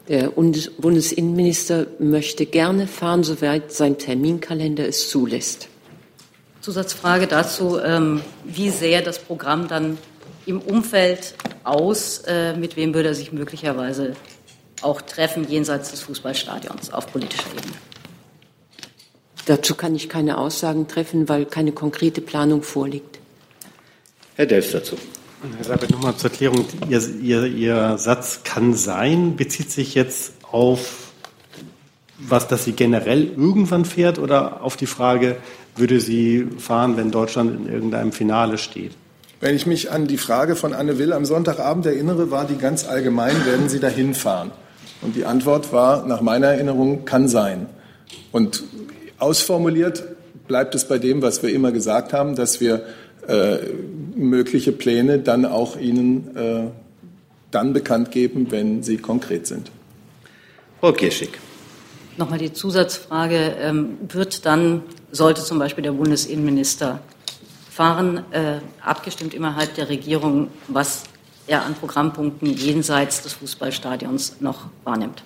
Der Bundesinnenminister möchte gerne fahren, soweit sein Terminkalender es zulässt. Zusatzfrage dazu, ähm, wie sähe das Programm dann im Umfeld aus? Äh, mit wem würde er sich möglicherweise auch treffen, jenseits des Fußballstadions auf politischer Ebene? Dazu kann ich keine Aussagen treffen, weil keine konkrete Planung vorliegt. Herr Delfs dazu. Herr Seibert, nochmal zur Erklärung. Ihr, Ihr, Ihr Satz kann sein, bezieht sich jetzt auf was, dass sie generell irgendwann fährt oder auf die Frage, würde sie fahren, wenn Deutschland in irgendeinem Finale steht? Wenn ich mich an die Frage von Anne Will am Sonntagabend erinnere, war die ganz allgemein, werden Sie dahin fahren? Und die Antwort war, nach meiner Erinnerung, kann sein. Und ausformuliert bleibt es bei dem, was wir immer gesagt haben, dass wir äh, mögliche Pläne dann auch Ihnen äh, dann bekannt geben, wenn sie konkret sind. Frau Kirschig. Nochmal die Zusatzfrage. Ähm, wird dann, sollte zum Beispiel der Bundesinnenminister fahren, äh, abgestimmt innerhalb der Regierung, was er an Programmpunkten jenseits des Fußballstadions noch wahrnimmt?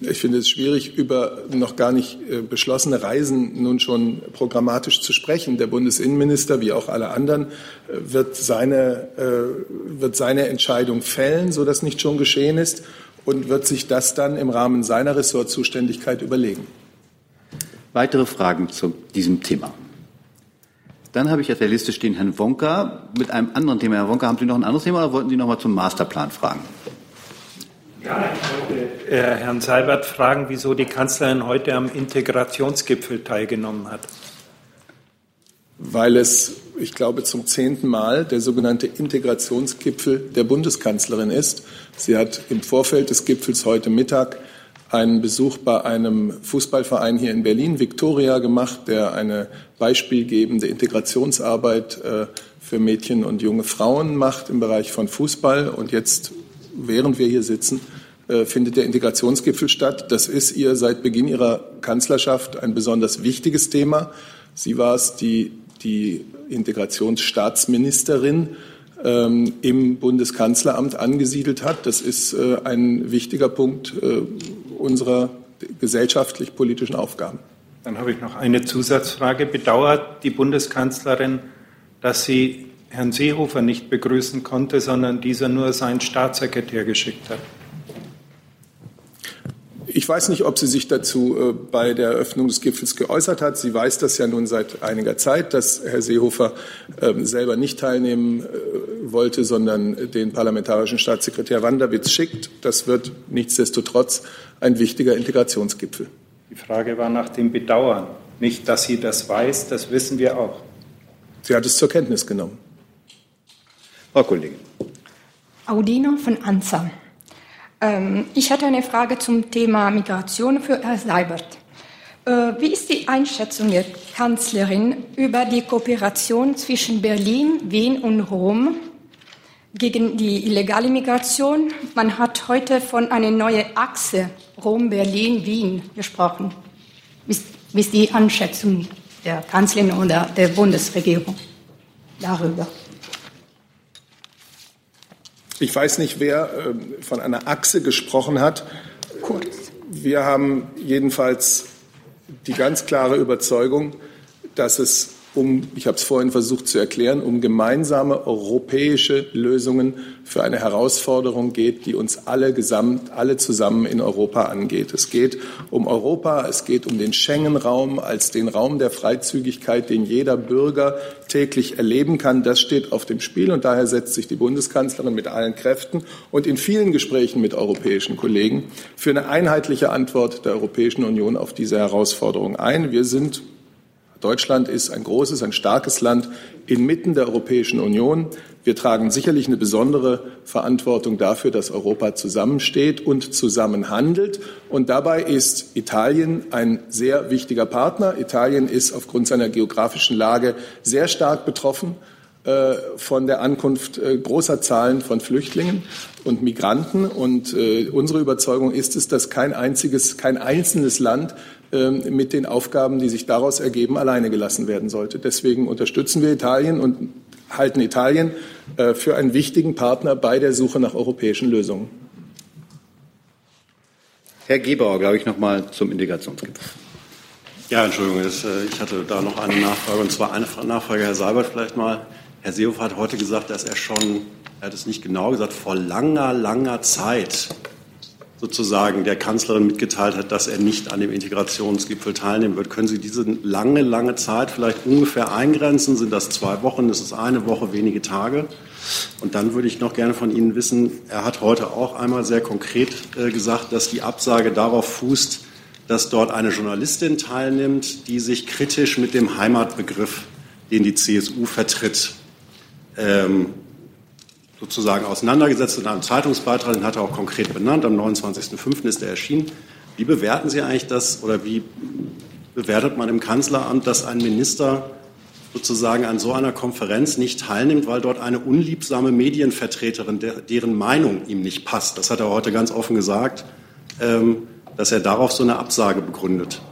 Ich finde es schwierig, über noch gar nicht äh, beschlossene Reisen nun schon programmatisch zu sprechen. Der Bundesinnenminister, wie auch alle anderen, äh, wird seine, äh, wird seine Entscheidung fällen, so dass nicht schon geschehen ist, und wird sich das dann im Rahmen seiner Ressortzuständigkeit überlegen. Weitere Fragen zu diesem Thema? Dann habe ich auf der Liste stehen Herrn Wonka mit einem anderen Thema. Herr Wonka, haben Sie noch ein anderes Thema oder wollten Sie noch mal zum Masterplan fragen? Ja, ich wollte äh, Herrn Seibert fragen, wieso die Kanzlerin heute am Integrationsgipfel teilgenommen hat. Weil es, ich glaube, zum zehnten Mal der sogenannte Integrationsgipfel der Bundeskanzlerin ist. Sie hat im Vorfeld des Gipfels heute Mittag einen Besuch bei einem Fußballverein hier in Berlin, Victoria, gemacht, der eine beispielgebende Integrationsarbeit äh, für Mädchen und junge Frauen macht im Bereich von Fußball. Und jetzt, während wir hier sitzen, findet der Integrationsgipfel statt. Das ist ihr seit Beginn ihrer Kanzlerschaft ein besonders wichtiges Thema. Sie war es, die die Integrationsstaatsministerin ähm, im Bundeskanzleramt angesiedelt hat. Das ist äh, ein wichtiger Punkt äh, unserer gesellschaftlich-politischen Aufgaben. Dann habe ich noch eine Zusatzfrage. Bedauert die Bundeskanzlerin, dass sie Herrn Seehofer nicht begrüßen konnte, sondern dieser nur seinen Staatssekretär geschickt hat? Ich weiß nicht, ob sie sich dazu äh, bei der Eröffnung des Gipfels geäußert hat. Sie weiß das ja nun seit einiger Zeit, dass Herr Seehofer äh, selber nicht teilnehmen äh, wollte, sondern den parlamentarischen Staatssekretär Wanderwitz schickt. Das wird nichtsdestotrotz ein wichtiger Integrationsgipfel. Die Frage war nach dem Bedauern. Nicht, dass sie das weiß, das wissen wir auch. Sie hat es zur Kenntnis genommen. Frau Kollegin. Audino von ANSA. Ähm, ich hatte eine Frage zum Thema Migration für Herrn Seibert. Äh, wie ist die Einschätzung der Kanzlerin über die Kooperation zwischen Berlin, Wien und Rom gegen die illegale Migration? Man hat heute von einer neuen Achse Rom, Berlin, Wien gesprochen. Wie ist die Einschätzung der Kanzlerin oder der Bundesregierung darüber? Ich weiß nicht, wer äh, von einer Achse gesprochen hat. Kurz. Wir haben jedenfalls die ganz klare Überzeugung, dass es um, ich habe es vorhin versucht zu erklären, um gemeinsame europäische Lösungen für eine Herausforderung geht, die uns alle gesamt, alle zusammen in Europa angeht. Es geht um Europa, es geht um den Schengen-Raum als den Raum der Freizügigkeit, den jeder Bürger täglich erleben kann. Das steht auf dem Spiel und daher setzt sich die Bundeskanzlerin mit allen Kräften und in vielen Gesprächen mit europäischen Kollegen für eine einheitliche Antwort der Europäischen Union auf diese Herausforderung ein. Wir sind Deutschland ist ein großes, ein starkes Land inmitten der Europäischen Union. Wir tragen sicherlich eine besondere Verantwortung dafür, dass Europa zusammensteht und zusammenhandelt. Und dabei ist Italien ein sehr wichtiger Partner. Italien ist aufgrund seiner geografischen Lage sehr stark betroffen äh, von der Ankunft äh, großer Zahlen von Flüchtlingen und Migranten. Und äh, unsere Überzeugung ist es, dass kein einziges, kein einzelnes Land mit den Aufgaben, die sich daraus ergeben, alleine gelassen werden sollte. Deswegen unterstützen wir Italien und halten Italien äh, für einen wichtigen Partner bei der Suche nach europäischen Lösungen. Herr Gebauer, glaube ich, noch mal zum Integrationsgipfel. Ja, Entschuldigung, äh, ich hatte da noch eine Nachfrage, und zwar eine Nachfrage, Herr Seibert, vielleicht mal. Herr Seehofer hat heute gesagt, dass er schon, er hat es nicht genau gesagt, vor langer, langer Zeit sozusagen der Kanzlerin mitgeteilt hat, dass er nicht an dem Integrationsgipfel teilnehmen wird. Können Sie diese lange, lange Zeit vielleicht ungefähr eingrenzen? Sind das zwei Wochen? Ist es eine Woche, wenige Tage? Und dann würde ich noch gerne von Ihnen wissen, er hat heute auch einmal sehr konkret äh, gesagt, dass die Absage darauf fußt, dass dort eine Journalistin teilnimmt, die sich kritisch mit dem Heimatbegriff, den die CSU vertritt, ähm, sozusagen auseinandergesetzt in einem Zeitungsbeitrag, den hat er auch konkret benannt, am 29.05. ist er erschienen. Wie bewerten Sie eigentlich das oder wie bewertet man im Kanzleramt, dass ein Minister sozusagen an so einer Konferenz nicht teilnimmt, weil dort eine unliebsame Medienvertreterin, deren Meinung ihm nicht passt, das hat er heute ganz offen gesagt, ähm, dass er darauf so eine Absage begründet?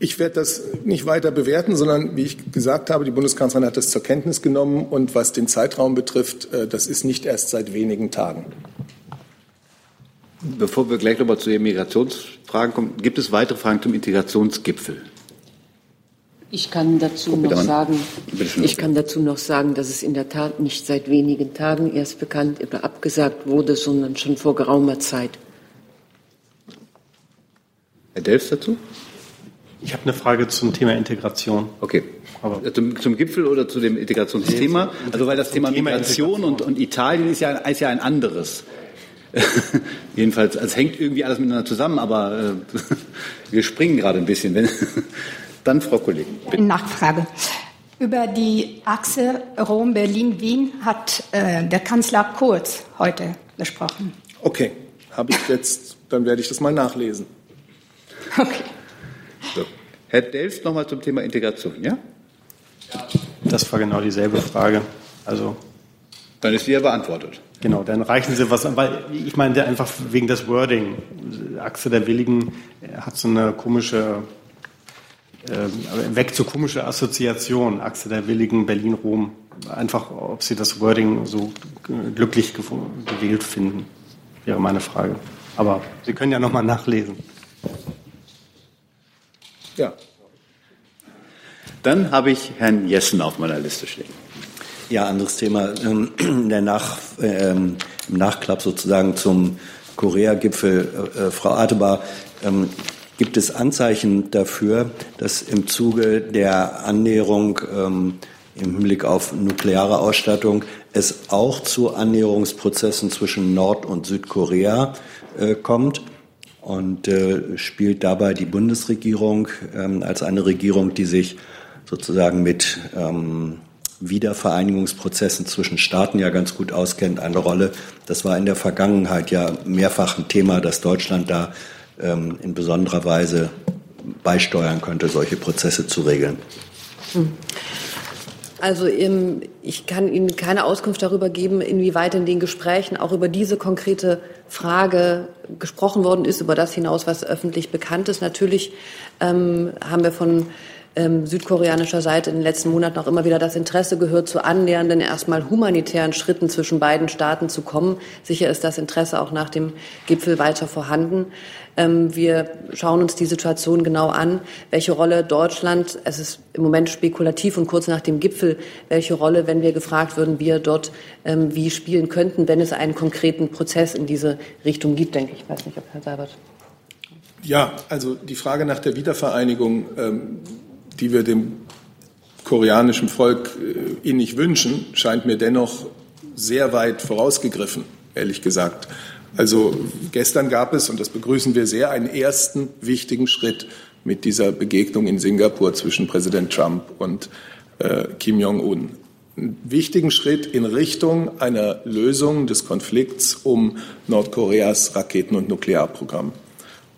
Ich werde das nicht weiter bewerten, sondern wie ich gesagt habe, die Bundeskanzlerin hat das zur Kenntnis genommen. Und was den Zeitraum betrifft, äh, das ist nicht erst seit wenigen Tagen. Bevor wir gleich nochmal zu den Migrationsfragen kommen, gibt es weitere Fragen zum Integrationsgipfel? Ich kann dazu noch sagen, ich kann dazu noch sagen, dass es in der Tat nicht seit wenigen Tagen erst bekannt oder abgesagt wurde, sondern schon vor geraumer Zeit. Herr Delfs dazu? Ich habe eine Frage zum Thema Integration. Okay. Aber zum, zum Gipfel oder zu dem Integrationsthema? Also weil das Thema Migration und, und Italien ist ja, ist ja ein anderes. Jedenfalls, es hängt irgendwie alles miteinander zusammen, aber äh, wir springen gerade ein bisschen. Dann Frau Kollegin. Bitte. Nachfrage. Über die Achse Rom, Berlin, Wien hat äh, der Kanzler Kurz heute gesprochen. Okay, habe ich jetzt, dann werde ich das mal nachlesen. Okay. So. Herr Delfs nochmal zum Thema Integration, ja? Das war genau dieselbe Frage. Also dann ist die ja beantwortet. Genau, dann reichen Sie was, weil ich meine einfach wegen des Wording. Achse der Willigen hat so eine komische, äh, weg zu komische Assoziation. Achse der Willigen, Berlin-Rom. Einfach, ob Sie das Wording so glücklich gewählt finden, wäre meine Frage. Aber Sie können ja nochmal nachlesen. Ja. Dann habe ich Herrn Jessen auf meiner Liste stehen. Ja, anderes Thema. Ähm, der Nach, ähm, Im Nachklapp sozusagen zum Korea-Gipfel, äh, äh, Frau Atebar, ähm, gibt es Anzeichen dafür, dass im Zuge der Annäherung ähm, im Hinblick auf nukleare Ausstattung es auch zu Annäherungsprozessen zwischen Nord- und Südkorea äh, kommt? Und äh, spielt dabei die Bundesregierung ähm, als eine Regierung, die sich sozusagen mit ähm, Wiedervereinigungsprozessen zwischen Staaten ja ganz gut auskennt, eine Rolle. Das war in der Vergangenheit ja mehrfach ein Thema, dass Deutschland da ähm, in besonderer Weise beisteuern könnte, solche Prozesse zu regeln. Hm. Also ich kann Ihnen keine Auskunft darüber geben, inwieweit in den Gesprächen auch über diese konkrete Frage gesprochen worden ist, über das hinaus, was öffentlich bekannt ist. Natürlich ähm, haben wir von ähm, südkoreanischer Seite in den letzten Monaten auch immer wieder das Interesse gehört, zu annähernden, erstmal humanitären Schritten zwischen beiden Staaten zu kommen. Sicher ist das Interesse auch nach dem Gipfel weiter vorhanden. Ähm, wir schauen uns die Situation genau an, welche Rolle Deutschland, es ist im Moment spekulativ und kurz nach dem Gipfel, welche Rolle, wenn wir gefragt würden, wir dort ähm, wie spielen könnten, wenn es einen konkreten Prozess in diese Richtung gibt, denke ich. Ich weiß nicht, ob Herr Seibert. Ja, also die Frage nach der Wiedervereinigung, ähm, die wir dem koreanischen Volk äh, innig wünschen, scheint mir dennoch sehr weit vorausgegriffen, ehrlich gesagt. Also gestern gab es, und das begrüßen wir sehr, einen ersten wichtigen Schritt mit dieser Begegnung in Singapur zwischen Präsident Trump und äh, Kim Jong-un. Einen wichtigen Schritt in Richtung einer Lösung des Konflikts um Nordkoreas Raketen- und Nuklearprogramm.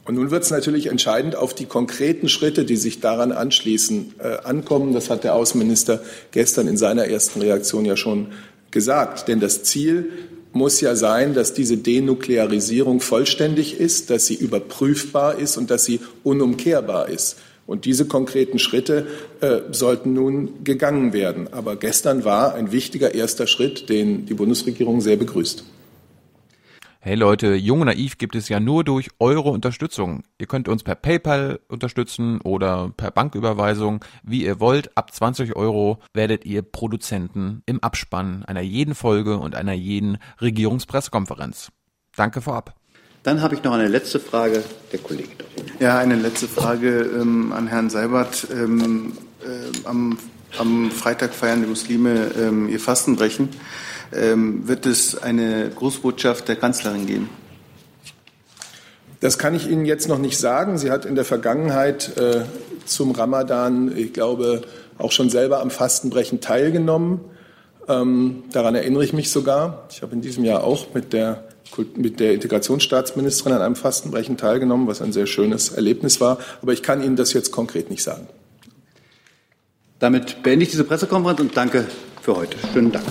Und nun wird es natürlich entscheidend auf die konkreten Schritte, die sich daran anschließen, äh, ankommen. Das hat der Außenminister gestern in seiner ersten Reaktion ja schon gesagt. Denn das Ziel muss ja sein, dass diese Denuklearisierung vollständig ist, dass sie überprüfbar ist und dass sie unumkehrbar ist. Und diese konkreten Schritte äh, sollten nun gegangen werden. Aber gestern war ein wichtiger erster Schritt, den die Bundesregierung sehr begrüßt. Hey Leute, Jung und Naiv gibt es ja nur durch eure Unterstützung. Ihr könnt uns per PayPal unterstützen oder per Banküberweisung, wie ihr wollt. Ab 20 Euro werdet ihr Produzenten im Abspann einer jeden Folge und einer jeden Regierungspressekonferenz. Danke vorab. Dann habe ich noch eine letzte Frage der Kollegin. Ja, eine letzte Frage ähm, an Herrn Seibert. Ähm, äh, am, am, Freitag feiern die Muslime ähm, ihr Fastenbrechen. Ähm, wird es eine Grußbotschaft der Kanzlerin geben? Das kann ich Ihnen jetzt noch nicht sagen. Sie hat in der Vergangenheit äh, zum Ramadan, ich glaube, auch schon selber am Fastenbrechen teilgenommen. Ähm, daran erinnere ich mich sogar. Ich habe in diesem Jahr auch mit der, mit der Integrationsstaatsministerin an einem Fastenbrechen teilgenommen, was ein sehr schönes Erlebnis war. Aber ich kann Ihnen das jetzt konkret nicht sagen. Damit beende ich diese Pressekonferenz und danke für heute. Schönen Dank.